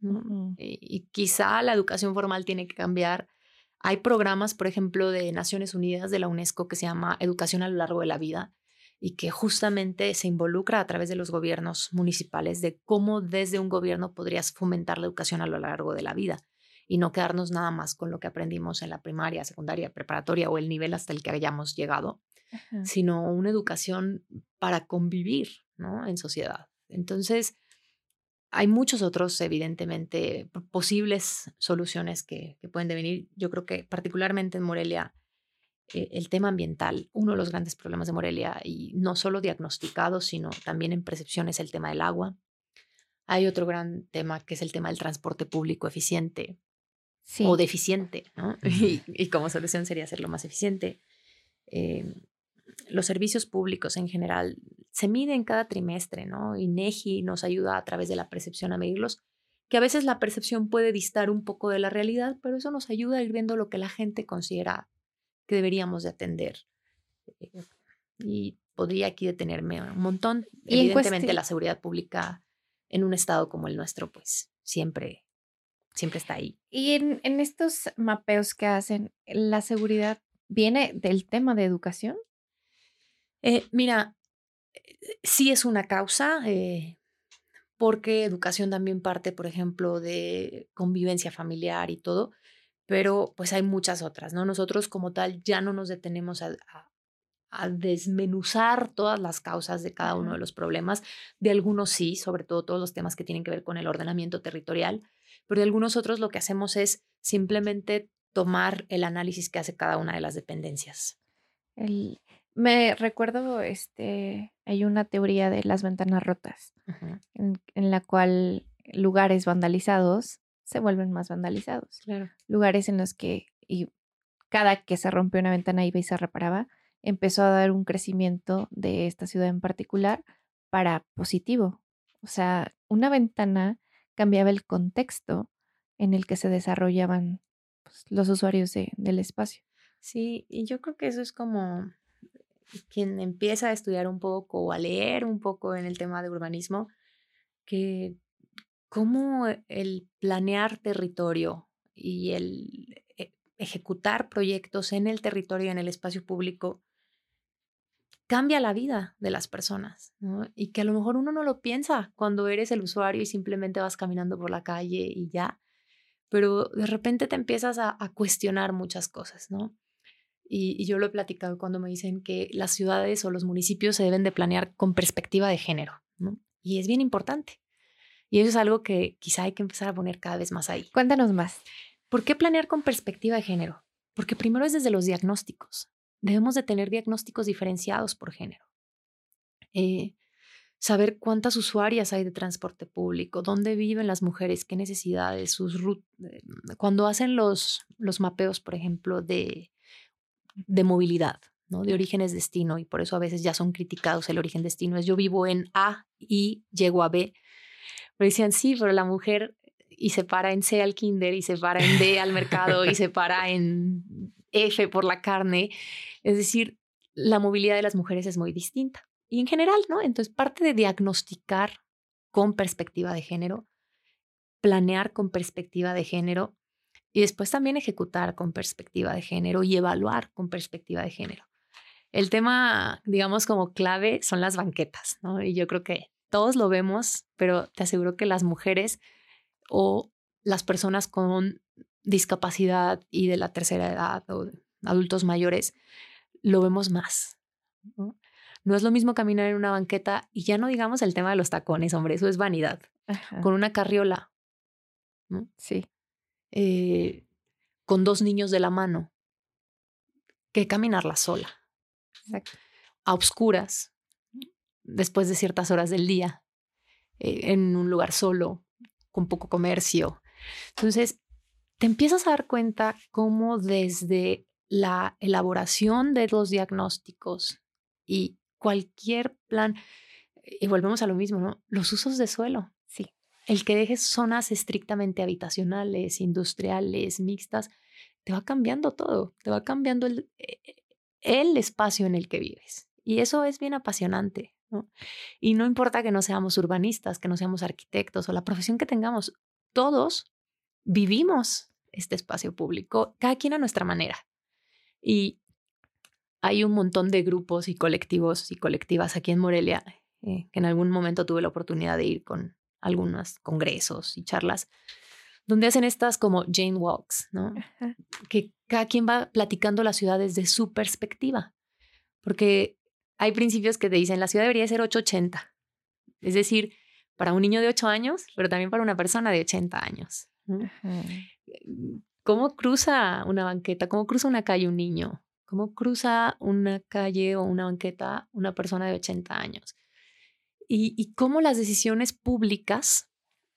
Eh, y quizá la educación formal tiene que cambiar. Hay programas, por ejemplo, de Naciones Unidas, de la UNESCO, que se llama Educación a lo largo de la vida y que justamente se involucra a través de los gobiernos municipales de cómo desde un gobierno podrías fomentar la educación a lo largo de la vida y no quedarnos nada más con lo que aprendimos en la primaria, secundaria, preparatoria o el nivel hasta el que hayamos llegado, Ajá. sino una educación para convivir ¿no? en sociedad. Entonces, hay muchos otros, evidentemente, posibles soluciones que, que pueden devenir. Yo creo que particularmente en Morelia, el tema ambiental, uno de los grandes problemas de Morelia, y no solo diagnosticado, sino también en percepción, es el tema del agua. Hay otro gran tema que es el tema del transporte público eficiente Sí. o deficiente, ¿no? <laughs> Y, y como solución sería hacerlo más eficiente. Eh, los servicios públicos en general se miden cada trimestre, ¿no? INEGI nos ayuda a través de la percepción a medirlos, que a veces la percepción puede distar un poco de la realidad, pero eso nos ayuda a ir viendo lo que la gente considera que deberíamos de atender. Eh, Y podría aquí detenerme un montón. Y Evidentemente la seguridad pública en un estado como el nuestro, pues siempre, siempre está ahí. Y en, en estos mapeos que hacen, ¿la seguridad viene del tema de educación? Eh, mira, eh, sí es una causa, eh, porque educación también parte, por ejemplo, de convivencia familiar y todo, pero pues hay muchas otras, ¿no? Nosotros como tal ya no nos detenemos a, a- a desmenuzar todas las causas de cada uno de los problemas. De algunos sí, sobre todo todos los temas que tienen que ver con el ordenamiento territorial, pero de algunos otros lo que hacemos es simplemente tomar el análisis que hace cada una de las dependencias. El, me recuerdo, este, hay una teoría de las ventanas rotas, en la cual lugares vandalizados se vuelven más vandalizados. Claro. Lugares en los que y cada que se rompió una ventana iba y se reparaba, empezó a dar un crecimiento de esta ciudad en particular para positivo. O sea, una ventana cambiaba el contexto en el que se desarrollaban pues, los usuarios de- del espacio. Sí, y yo creo que eso es como quien empieza a estudiar un poco o a leer un poco en el tema de urbanismo, que cómo el planear territorio y el e- ejecutar proyectos en el territorio, en el espacio público, cambia la vida de las personas. Y que a lo mejor uno no lo piensa cuando eres el usuario y simplemente vas caminando por la calle y ya, pero de repente te empiezas a, cuestionar muchas cosas, ¿no? Y, yo lo he platicado cuando me dicen que las ciudades o los municipios se deben de planear con perspectiva de género. Y es bien importante. Y eso es algo que quizá hay que empezar a poner cada vez más ahí. Cuéntanos más. ¿Por qué planear con perspectiva de género? Porque primero es desde los diagnósticos. Debemos de tener diagnósticos diferenciados por género. Eh, saber cuántas usuarias hay de transporte público, dónde viven las mujeres, qué necesidades, sus eh, Cuando hacen los, los mapeos, por ejemplo, de, de movilidad, ¿no? de orígenes destino, y por eso a veces ya son criticados el origen destino, es yo vivo en A y llego a B. Pero decían, sí, pero la mujer y se para en C al kinder y se para en D al mercado y se para en F por la carne. Es decir, la movilidad de las mujeres es muy distinta. Y en general, ¿no? Entonces, parte de diagnosticar con perspectiva de género, planear con perspectiva de género y después también ejecutar con perspectiva de género y evaluar con perspectiva de género. El tema, digamos, como clave son las banquetas, ¿no? Y yo creo que todos lo vemos, pero te aseguro que las mujeres o las personas con discapacidad y de la tercera edad o adultos mayores lo vemos más. ¿no? No es lo mismo caminar en una banqueta y ya no digamos el tema de los tacones, hombre, eso es vanidad. Ajá, Con una carriola, sí. eh, con dos niños de la mano, que caminarla sola, Exacto. a obscuras, después de ciertas horas del día, eh, en un lugar solo, con poco comercio. Entonces, te empiezas a dar cuenta cómo desde la elaboración de los diagnósticos y cualquier plan, y volvemos a lo mismo, ¿no? Los usos de suelo. Sí. El que dejes zonas estrictamente habitacionales, industriales, mixtas, te va cambiando todo, te va cambiando el, eh, el espacio en el que vives. Y eso es bien apasionante. ¿No? Y no importa que no seamos urbanistas, que no seamos arquitectos o la profesión que tengamos, todos vivimos este espacio público, cada quien a nuestra manera. Y hay un montón de grupos y colectivos y colectivas aquí en Morelia eh, que en algún momento tuve la oportunidad de ir con algunos congresos y charlas donde hacen estas como Jane Walks, ¿no? Que cada quien va platicando la ciudad desde su perspectiva. Porque hay principios que te dicen la ciudad debería ser 880. Es decir, para un niño de 8 años, pero también para una persona de 80 años. ¿Cómo cruza una banqueta? ¿Cómo cruza una calle un niño? ¿Cómo cruza una calle o una banqueta una persona de 80 años? Y, y cómo las decisiones públicas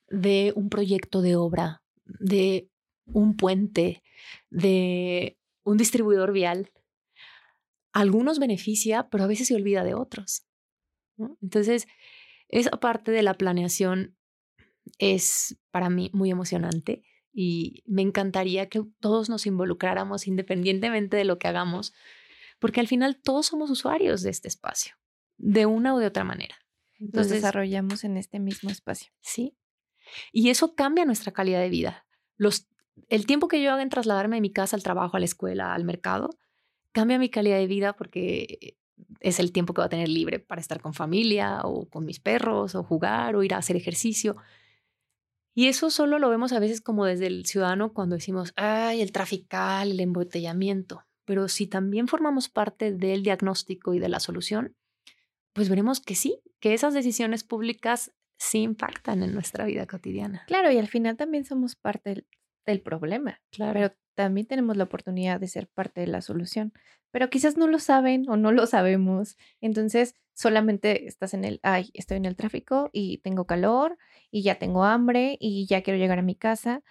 de un proyecto de obra, de un puente, de un distribuidor vial, algunos beneficia, pero a veces se olvida de otros. Entonces, esa parte de la planeación es para mí muy emocionante y me encantaría que todos nos involucráramos independientemente de lo que hagamos, porque al final todos somos usuarios de este espacio, de una u de otra manera. Entonces, Nos desarrollamos en este mismo espacio. Sí. Y eso cambia nuestra calidad de vida. Los, el tiempo que yo hago en trasladarme de mi casa al trabajo, a la escuela, al mercado, cambia mi calidad de vida porque es el tiempo que voy a tener libre para estar con familia o con mis perros o jugar o ir a hacer ejercicio. Y eso solo lo vemos a veces como desde el ciudadano cuando decimos, ay, el trafical, el embotellamiento. Pero si también formamos parte del diagnóstico y de la solución, pues veremos que sí, que esas decisiones públicas sí impactan en nuestra vida cotidiana. Claro, y al final también somos parte del, problema. Claro. Pero también tenemos la oportunidad de ser parte de la solución. Pero quizás no lo saben o no lo sabemos. Entonces, solamente estás en el, ay, estoy en el tráfico y tengo calor y ya tengo hambre y ya quiero llegar a mi casa,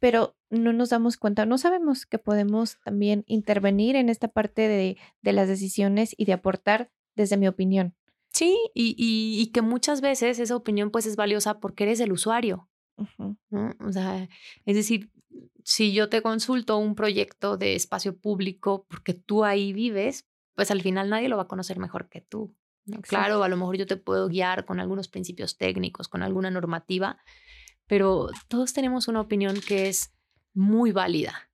pero no nos damos cuenta, no sabemos que podemos también intervenir en esta parte de, de las decisiones y de aportar desde mi opinión. Sí, y, y, que muchas veces esa opinión pues es valiosa porque eres el usuario. O sea, es decir, si yo te consulto un proyecto de espacio público porque tú ahí vives, pues al final nadie lo va a conocer mejor que tú. Claro, a lo mejor yo te puedo guiar con algunos principios técnicos, con alguna normativa, pero todos tenemos una opinión que es muy válida.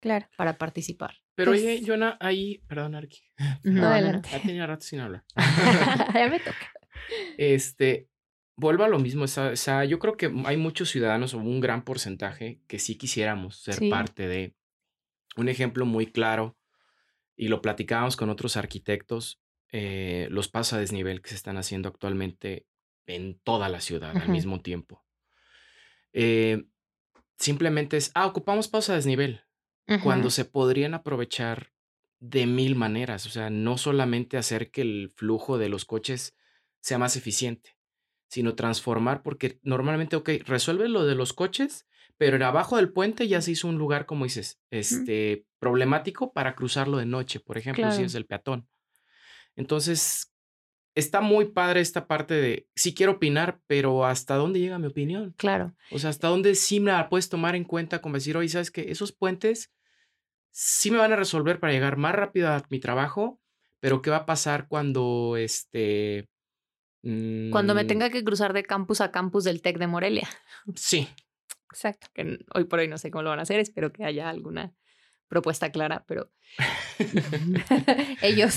Claro. Para participar. Pero oye, pues Jonah, ahí, perdón, Arki. <laughs> No, adelante. Ya tenía rato sin hablar. <laughs> ya me toca. <laughs> Este, vuelvo a lo mismo. O sea, yo creo que hay muchos ciudadanos o un gran porcentaje que sí quisiéramos ser parte de. Un ejemplo muy claro, y lo platicábamos con otros arquitectos, eh, los pasos a desnivel que se están haciendo actualmente en toda la ciudad al mismo tiempo. Eh, simplemente es, ah, ocupamos pasos a desnivel, cuando se podrían aprovechar de mil maneras, o sea, no solamente hacer que el flujo de los coches sea más eficiente, sino transformar, porque normalmente, ok, resuelve lo de los coches, pero abajo del puente ya se hizo un lugar, como dices, este, problemático para cruzarlo de noche, por ejemplo, si es el peatón. Entonces, está muy padre esta parte de, sí quiero opinar, pero ¿hasta dónde llega mi opinión? Claro. O sea, ¿hasta dónde sí me la puedes tomar en cuenta como decir, oye, ¿sabes que Esos puentes sí me van a resolver para llegar más rápido a mi trabajo, pero ¿qué va a pasar cuando este... Cuando me mm tenga que cruzar de campus a campus del TEC de Morelia. Sí. Exacto. Que hoy por hoy no sé cómo lo van a hacer, espero que haya alguna propuesta clara, pero <laughs> ellos.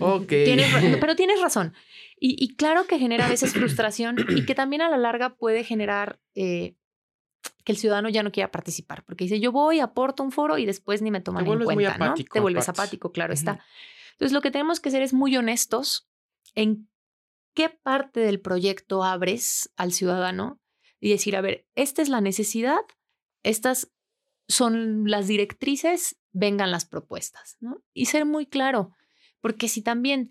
ok. <laughs> pero tienes razón. Y, claro que genera a veces frustración y que también a la larga puede generar eh, que el ciudadano ya no quiera participar, porque dice, yo voy, aporto un foro y después ni me toman en cuenta, muy apático, Te vuelves apático, claro está. Entonces, lo que tenemos que hacer es muy honestos en qué parte del proyecto abres al ciudadano y decir, a ver, esta es la necesidad, estas son las directrices, vengan las propuestas, ¿no? Y ser muy claro, porque si también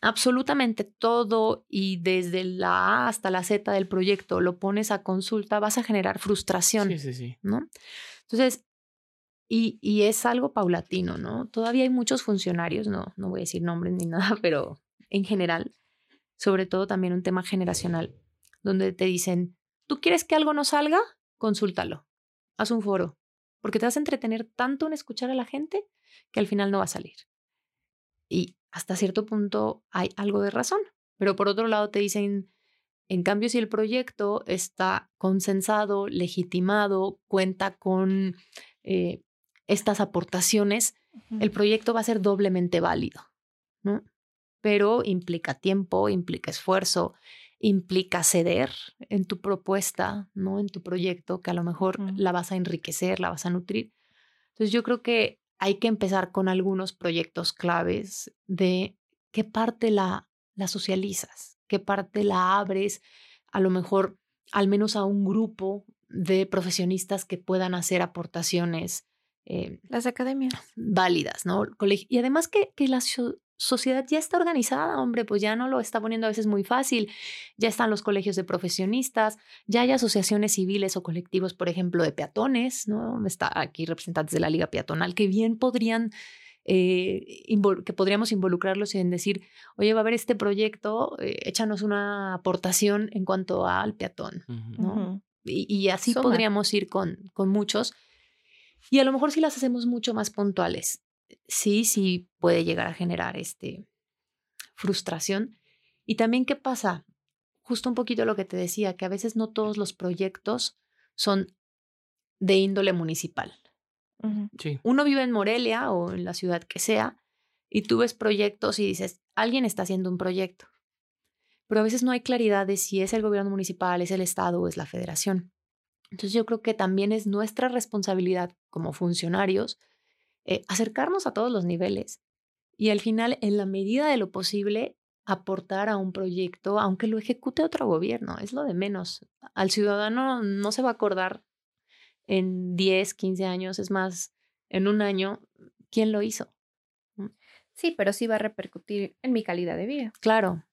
absolutamente todo y desde la A hasta la Z del proyecto lo pones a consulta, vas a generar frustración, sí, sí, sí. ¿no? Entonces, Y, y, es algo paulatino, ¿no? Todavía hay muchos funcionarios, no, no voy a decir nombres ni <laughs> nada, pero en general, sobre todo también un tema generacional, donde te dicen, ¿tú quieres que algo no salga? Consúltalo, haz un foro, porque te vas a entretener tanto en escuchar a la gente que al final no va a salir. Y hasta cierto punto hay algo de razón, pero por otro lado te dicen, en cambio, si el proyecto está consensado, legitimado, cuenta con eh, estas aportaciones, el proyecto va a ser doblemente válido, ¿no? Pero implica tiempo, implica esfuerzo, implica ceder en tu propuesta, ¿no? En tu proyecto, que a lo mejor la vas a enriquecer, la vas a nutrir. Entonces yo creo que hay que empezar con algunos proyectos claves de qué parte la, la socializas, qué parte la abres, a lo mejor al menos a un grupo de profesionistas que puedan hacer aportaciones. Eh, Las academias. Válidas, ¿no? Y además que, que la sociedad ya está organizada, hombre, pues ya no lo está poniendo a veces muy fácil. Ya están los colegios de profesionistas, ya hay asociaciones civiles o colectivos, por ejemplo, de peatones, ¿no? Está aquí representantes de la Liga Peatonal que bien podrían eh, que podríamos involucrarlos en decir, oye, va a haber este proyecto, eh, échanos una aportación en cuanto al peatón, ¿no? y, así podríamos ir con, con muchos. Y a lo mejor si las hacemos mucho más puntuales, sí, sí puede llegar a generar este, frustración. Y también, ¿qué pasa? Justo un poquito lo que te decía, que a veces no todos los proyectos son de índole municipal. Uno vive en Morelia o en la ciudad que sea y tú ves proyectos y dices, alguien está haciendo un proyecto. Pero a veces no hay claridad de si es el gobierno municipal, es el Estado o es la federación. Entonces yo creo que también es nuestra responsabilidad como funcionarios eh, acercarnos a todos los niveles y al final, en la medida de lo posible, aportar a un proyecto, aunque lo ejecute otro gobierno, es lo de menos. Al ciudadano no se va a acordar en 10, 15 años, es más, en un año, ¿quién lo hizo? Sí, pero sí va a repercutir en mi calidad de vida. Claro,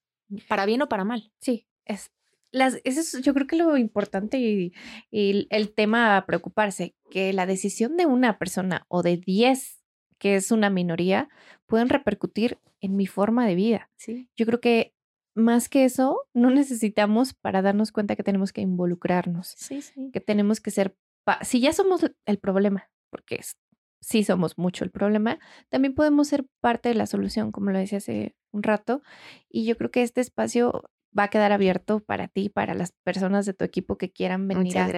para bien o para mal. Sí, es, las, eso es yo creo que lo importante y, el tema a preocuparse, que la decisión de una persona o de 10, que es una minoría, pueden repercutir en mi forma de vida. Sí. Yo creo que más que eso, no necesitamos para darnos cuenta que tenemos que involucrarnos, sí, sí. que tenemos que ser si ya somos el problema, porque sí somos mucho el problema, también podemos ser parte de la solución, como lo decía hace un rato. Y yo creo que este espacio va a quedar abierto para ti, para las personas de tu equipo que quieran venir a,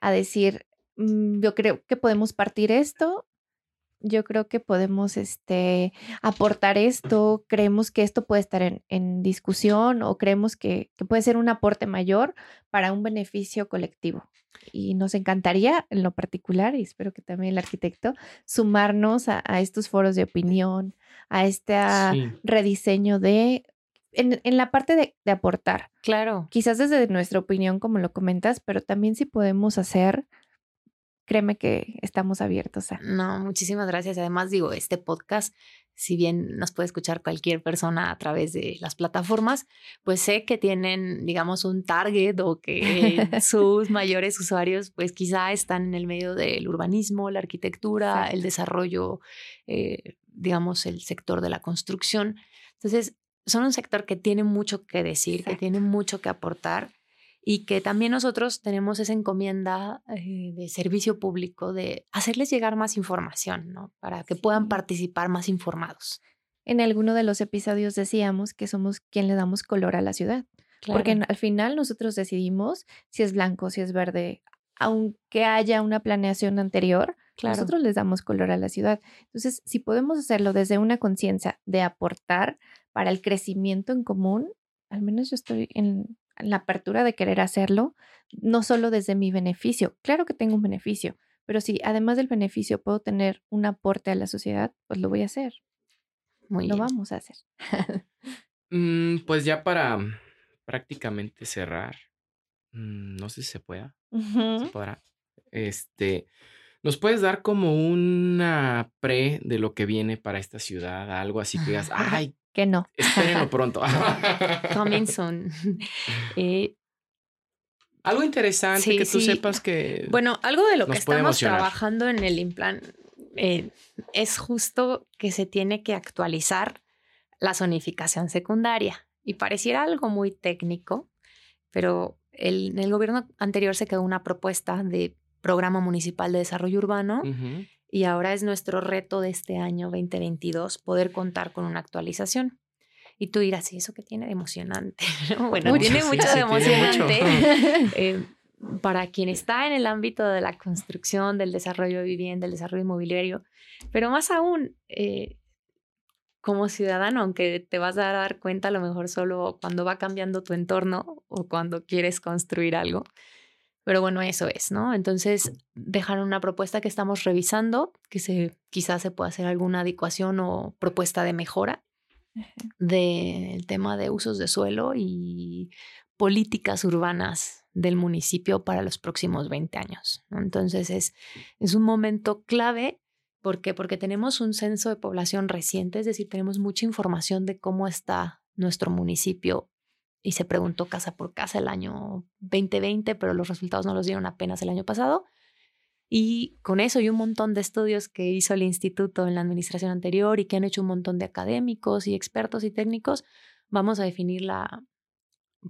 a, decir, mm, yo creo que podemos partir esto yo creo que podemos este, aportar esto, creemos que esto puede estar en, discusión o creemos que, puede ser un aporte mayor para un beneficio colectivo. Y nos encantaría en lo particular, y espero que también el arquitecto, sumarnos a, estos foros de opinión, a este rediseño de en, la parte de, de, aportar. Claro. Quizás desde nuestra opinión, como lo comentas, pero también si podemos hacer créeme que estamos abiertos a. No, muchísimas gracias. Además, digo, este podcast, si bien nos puede escuchar cualquier persona a través de las plataformas, pues sé que tienen, digamos, un target o que <laughs> sus mayores usuarios, pues quizá están en el medio del urbanismo, la arquitectura, el desarrollo, eh, digamos, el sector de la construcción. Entonces, son un sector que tiene mucho que decir, que tiene mucho que aportar y que también nosotros tenemos esa encomienda eh, de servicio público de hacerles llegar más información, ¿no? Para que puedan participar más informados. En alguno de los episodios decíamos que somos quien le damos color a la ciudad, porque al final nosotros decidimos si es blanco, si es verde, aunque haya una planeación anterior, nosotros les damos color a la ciudad. Entonces, si podemos hacerlo desde una conciencia de aportar para el crecimiento en común, al menos yo estoy en, la apertura de querer hacerlo, no solo desde mi beneficio. Claro que tengo un beneficio, pero si además del beneficio puedo tener un aporte a la sociedad, pues lo voy a hacer. Muy lo vamos a hacer. Mm, pues ya para prácticamente cerrar, mm, no sé si se pueda. ¿Se podrá? Este, ¿nos puedes dar como una pre de lo que viene para esta ciudad? Algo así que digas, ay, que no. Espérenlo <laughs> pronto. Coming <laughs> soon. <laughs> Eh, algo interesante que tú sepas que. Bueno, algo de lo que estamos trabajando en el implant eh, es justo que se tiene que actualizar la zonificación secundaria. Y pareciera algo muy técnico, pero en el gobierno anterior se quedó una propuesta de programa municipal de desarrollo urbano y ahora es nuestro reto de este año 2022 poder contar con una actualización. Y tú dirás, ¿y eso qué tiene de emocionante? <laughs> bueno, tiene mucho de emocionante. <laughs> Eh, para quien está en el ámbito de la construcción, del desarrollo de vivienda, del desarrollo inmobiliario, pero más aún, eh, como ciudadano, aunque te vas a dar cuenta a lo mejor solo cuando va cambiando tu entorno o cuando quieres construir algo. Pero bueno, eso es, ¿no? Entonces, dejaron una propuesta que estamos revisando, que se, quizás se pueda hacer alguna adecuación o propuesta de mejora del tema de usos de suelo y políticas urbanas del municipio para los próximos 20 años. Entonces es, es un momento clave. ¿Por qué? Porque tenemos un censo de población reciente, es decir, tenemos mucha información de cómo está nuestro municipio y se preguntó casa por casa el año 2020, pero los resultados no los dieron apenas el año pasado. Y con eso y un montón de estudios que hizo el instituto en la administración anterior y que han hecho un montón de académicos y expertos y técnicos, vamos a definir la,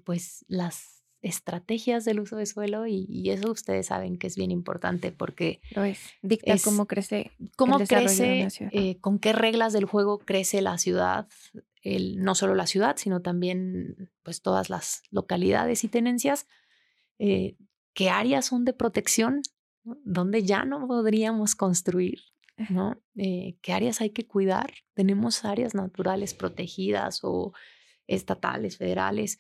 pues, las estrategias del uso de suelo y, eso ustedes saben que es bien importante porque lo es. Dicta cómo crece, cómo crece, eh, con qué reglas del juego crece la ciudad, el, no solo la ciudad, sino también pues todas las localidades y tenencias. Eh, qué áreas son de protección donde ya no podríamos construir, ¿no? <laughs> Eh, ¿Qué áreas hay que cuidar? Tenemos áreas naturales protegidas o estatales, federales,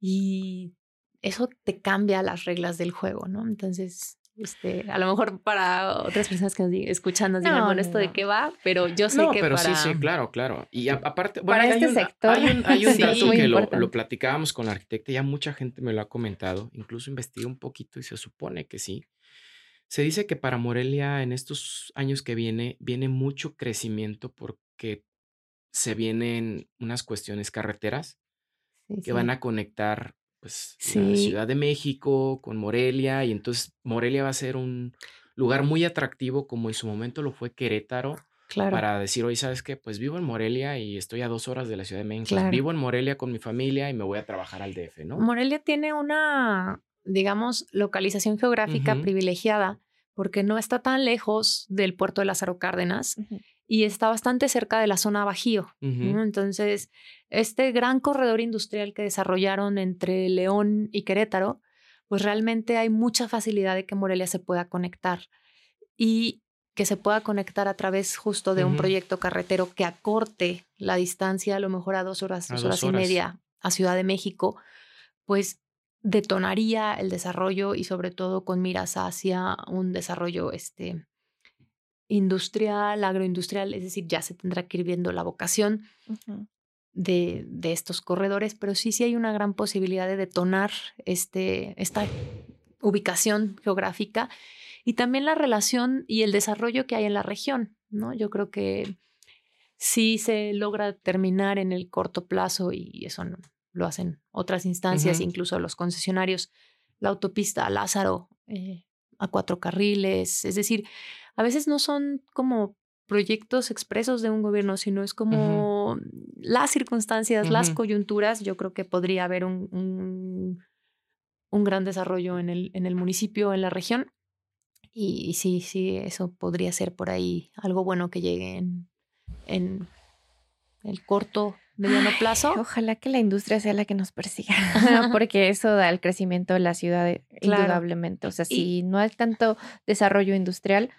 y eso te cambia las reglas del juego, ¿no? Entonces, este, a lo mejor para otras personas que nos escuchan nos digan, bueno, ¿esto de qué va? Pero yo sé no, que pero para... sí, sí, claro, claro. Y aparte, bueno, para este sector. Hay un, hay <laughs> un dato que lo, lo, platicábamos con la arquitecta, ya mucha gente me lo ha comentado, incluso investigué un poquito y se supone que sí, se dice que para Morelia en estos años que viene, viene mucho crecimiento porque se vienen unas cuestiones carreteras que van a conectar pues la Ciudad de México con Morelia y entonces Morelia va a ser un lugar muy atractivo como en su momento lo fue Querétaro. Para decir, hoy sabes qué, pues vivo en Morelia y estoy a dos horas de la Ciudad de México. Vivo en Morelia con mi familia y me voy a trabajar al DF, ¿no? Morelia tiene una digamos, localización geográfica privilegiada, porque no está tan lejos del puerto de Lázaro Cárdenas y está bastante cerca de la zona Bajío. Entonces, este gran corredor industrial que desarrollaron entre León y Querétaro, pues realmente hay mucha facilidad de que Morelia se pueda conectar y que se pueda conectar a través justo de un proyecto carretero que acorte la distancia a lo mejor a dos horas, dos, horas, y media a Ciudad de México, pues detonaría el desarrollo y sobre todo con miras hacia un desarrollo este, industrial, agroindustrial, es decir, ya se tendrá que ir viendo la vocación de, de, estos corredores, pero sí, sí hay una gran posibilidad de detonar este, esta ubicación geográfica y también la relación y el desarrollo que hay en la región, ¿no? Yo creo que sí se logra terminar en el corto plazo y eso no, lo hacen otras instancias, incluso los concesionarios, la autopista Lázaro eh, a cuatro carriles, es decir, a veces no son como proyectos expresos de un gobierno, sino es como las circunstancias, las coyunturas. Yo creo que podría haber un, un, gran desarrollo en el, en el municipio, en la región. Y, sí, sí, eso podría ser por ahí algo bueno que llegue en, en el corto mediano plazo. ojalá que la industria sea la que nos persiga, <laughs> porque eso da el crecimiento de la ciudad indudablemente. O sea, si no hay tanto desarrollo industrial,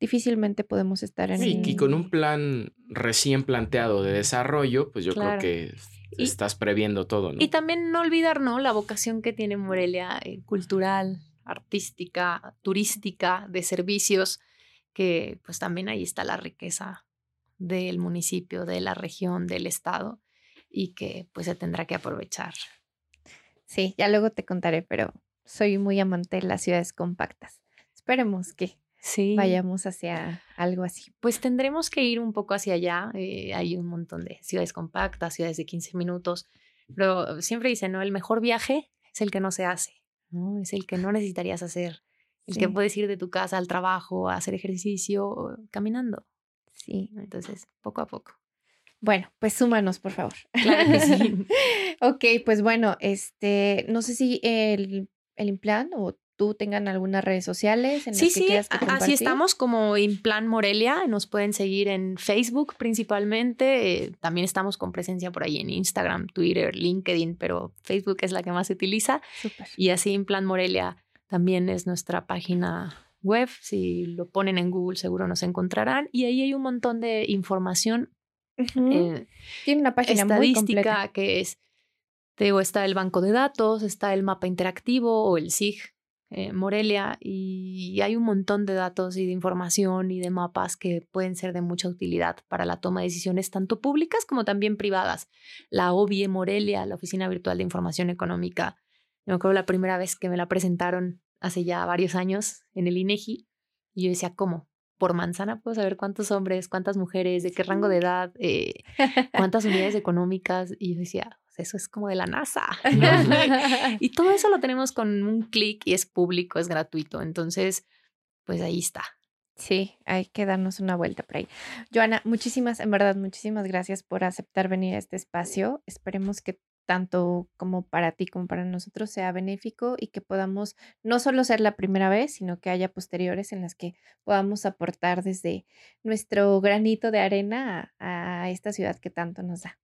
difícilmente podemos estar en... Sí, y con un plan recién planteado de desarrollo, pues yo creo que estás previendo todo, ¿no? Y también no olvidar, ¿no? La vocación que tiene Morelia eh, cultural, artística, turística, de servicios, que pues también ahí está la riqueza del municipio, de la región, del estado y que pues se tendrá que aprovechar. Sí, ya luego te contaré, pero soy muy amante de las ciudades compactas. Esperemos que sí. vayamos hacia algo así. Pues tendremos que ir un poco hacia allá. Eh, hay un montón de ciudades compactas, ciudades de 15 minutos, pero siempre dicen, ¿no? El mejor viaje es el que no se hace, ¿no? Es el que no necesitarías hacer. El Sí. que puedes ir de tu casa al trabajo, a hacer ejercicio, caminando. Sí. Entonces, poco a poco. Bueno, pues súmanos, por favor. Claro que sí. <laughs> ok, pues bueno, este, no sé si el, el Implan o tú tengan algunas redes sociales en Sí, las que sí, quieras que así estamos como Implan Morelia. Nos pueden seguir en Facebook principalmente. eh, también estamos con presencia por ahí en Instagram, Twitter, LinkedIn, pero Facebook es la que más se utiliza. Y así Implan Morelia también es nuestra página web. Si lo ponen en Google seguro nos encontrarán. Y ahí hay un montón de información eh, Tiene una página muy completa. estadística que es, te digo, está el banco de datos, está el mapa interactivo o el SIG eh, Morelia y hay un montón de datos y de información y de mapas que pueden ser de mucha utilidad para la toma de decisiones tanto públicas como también privadas. La OBIE Morelia, la Oficina Virtual de Información Económica, me acuerdo la primera vez que me la presentaron hace ya varios años en el INEGI y yo decía, ¿cómo? Por manzana puedo saber cuántos hombres, cuántas mujeres, de qué rango de edad, eh, <laughs> cuántas unidades económicas. Y yo decía, eso es como de la NASA. <laughs> ¿no? <laughs> y todo eso lo tenemos con un clic y es público, es gratuito. Entonces, pues ahí está. Sí, hay que darnos una vuelta por ahí. Joana, muchísimas, en verdad, muchísimas gracias por aceptar venir a este espacio. Esperemos que tanto como para ti como para nosotros sea benéfico y que podamos no solo ser la primera vez, sino que haya posteriores en las que podamos aportar desde nuestro granito de arena a, a esta ciudad que tanto nos da.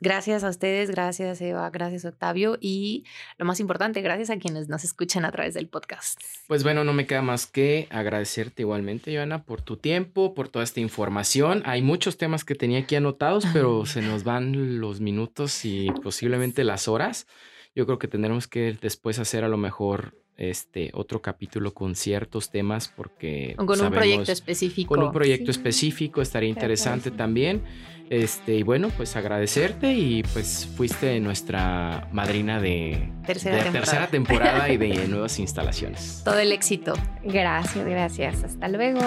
Gracias a ustedes, gracias Eva, gracias Octavio y lo más importante, gracias a quienes nos escuchan a través del podcast. Pues bueno, no me queda más que agradecerte igualmente, Joana, por tu tiempo, por toda esta información. Hay muchos temas que tenía aquí anotados, pero <laughs> se nos van los minutos y posiblemente las horas. Yo creo que tendremos que después hacer a lo mejor este otro capítulo con ciertos temas porque con un proyecto específico. con un proyecto Sí. específico estaría interesante también. Este, y bueno, pues agradecerte y pues fuiste nuestra madrina de, Tercera de temporada. tercera temporada y de <laughs> nuevas instalaciones. Todo el éxito. Gracias, gracias. Hasta luego.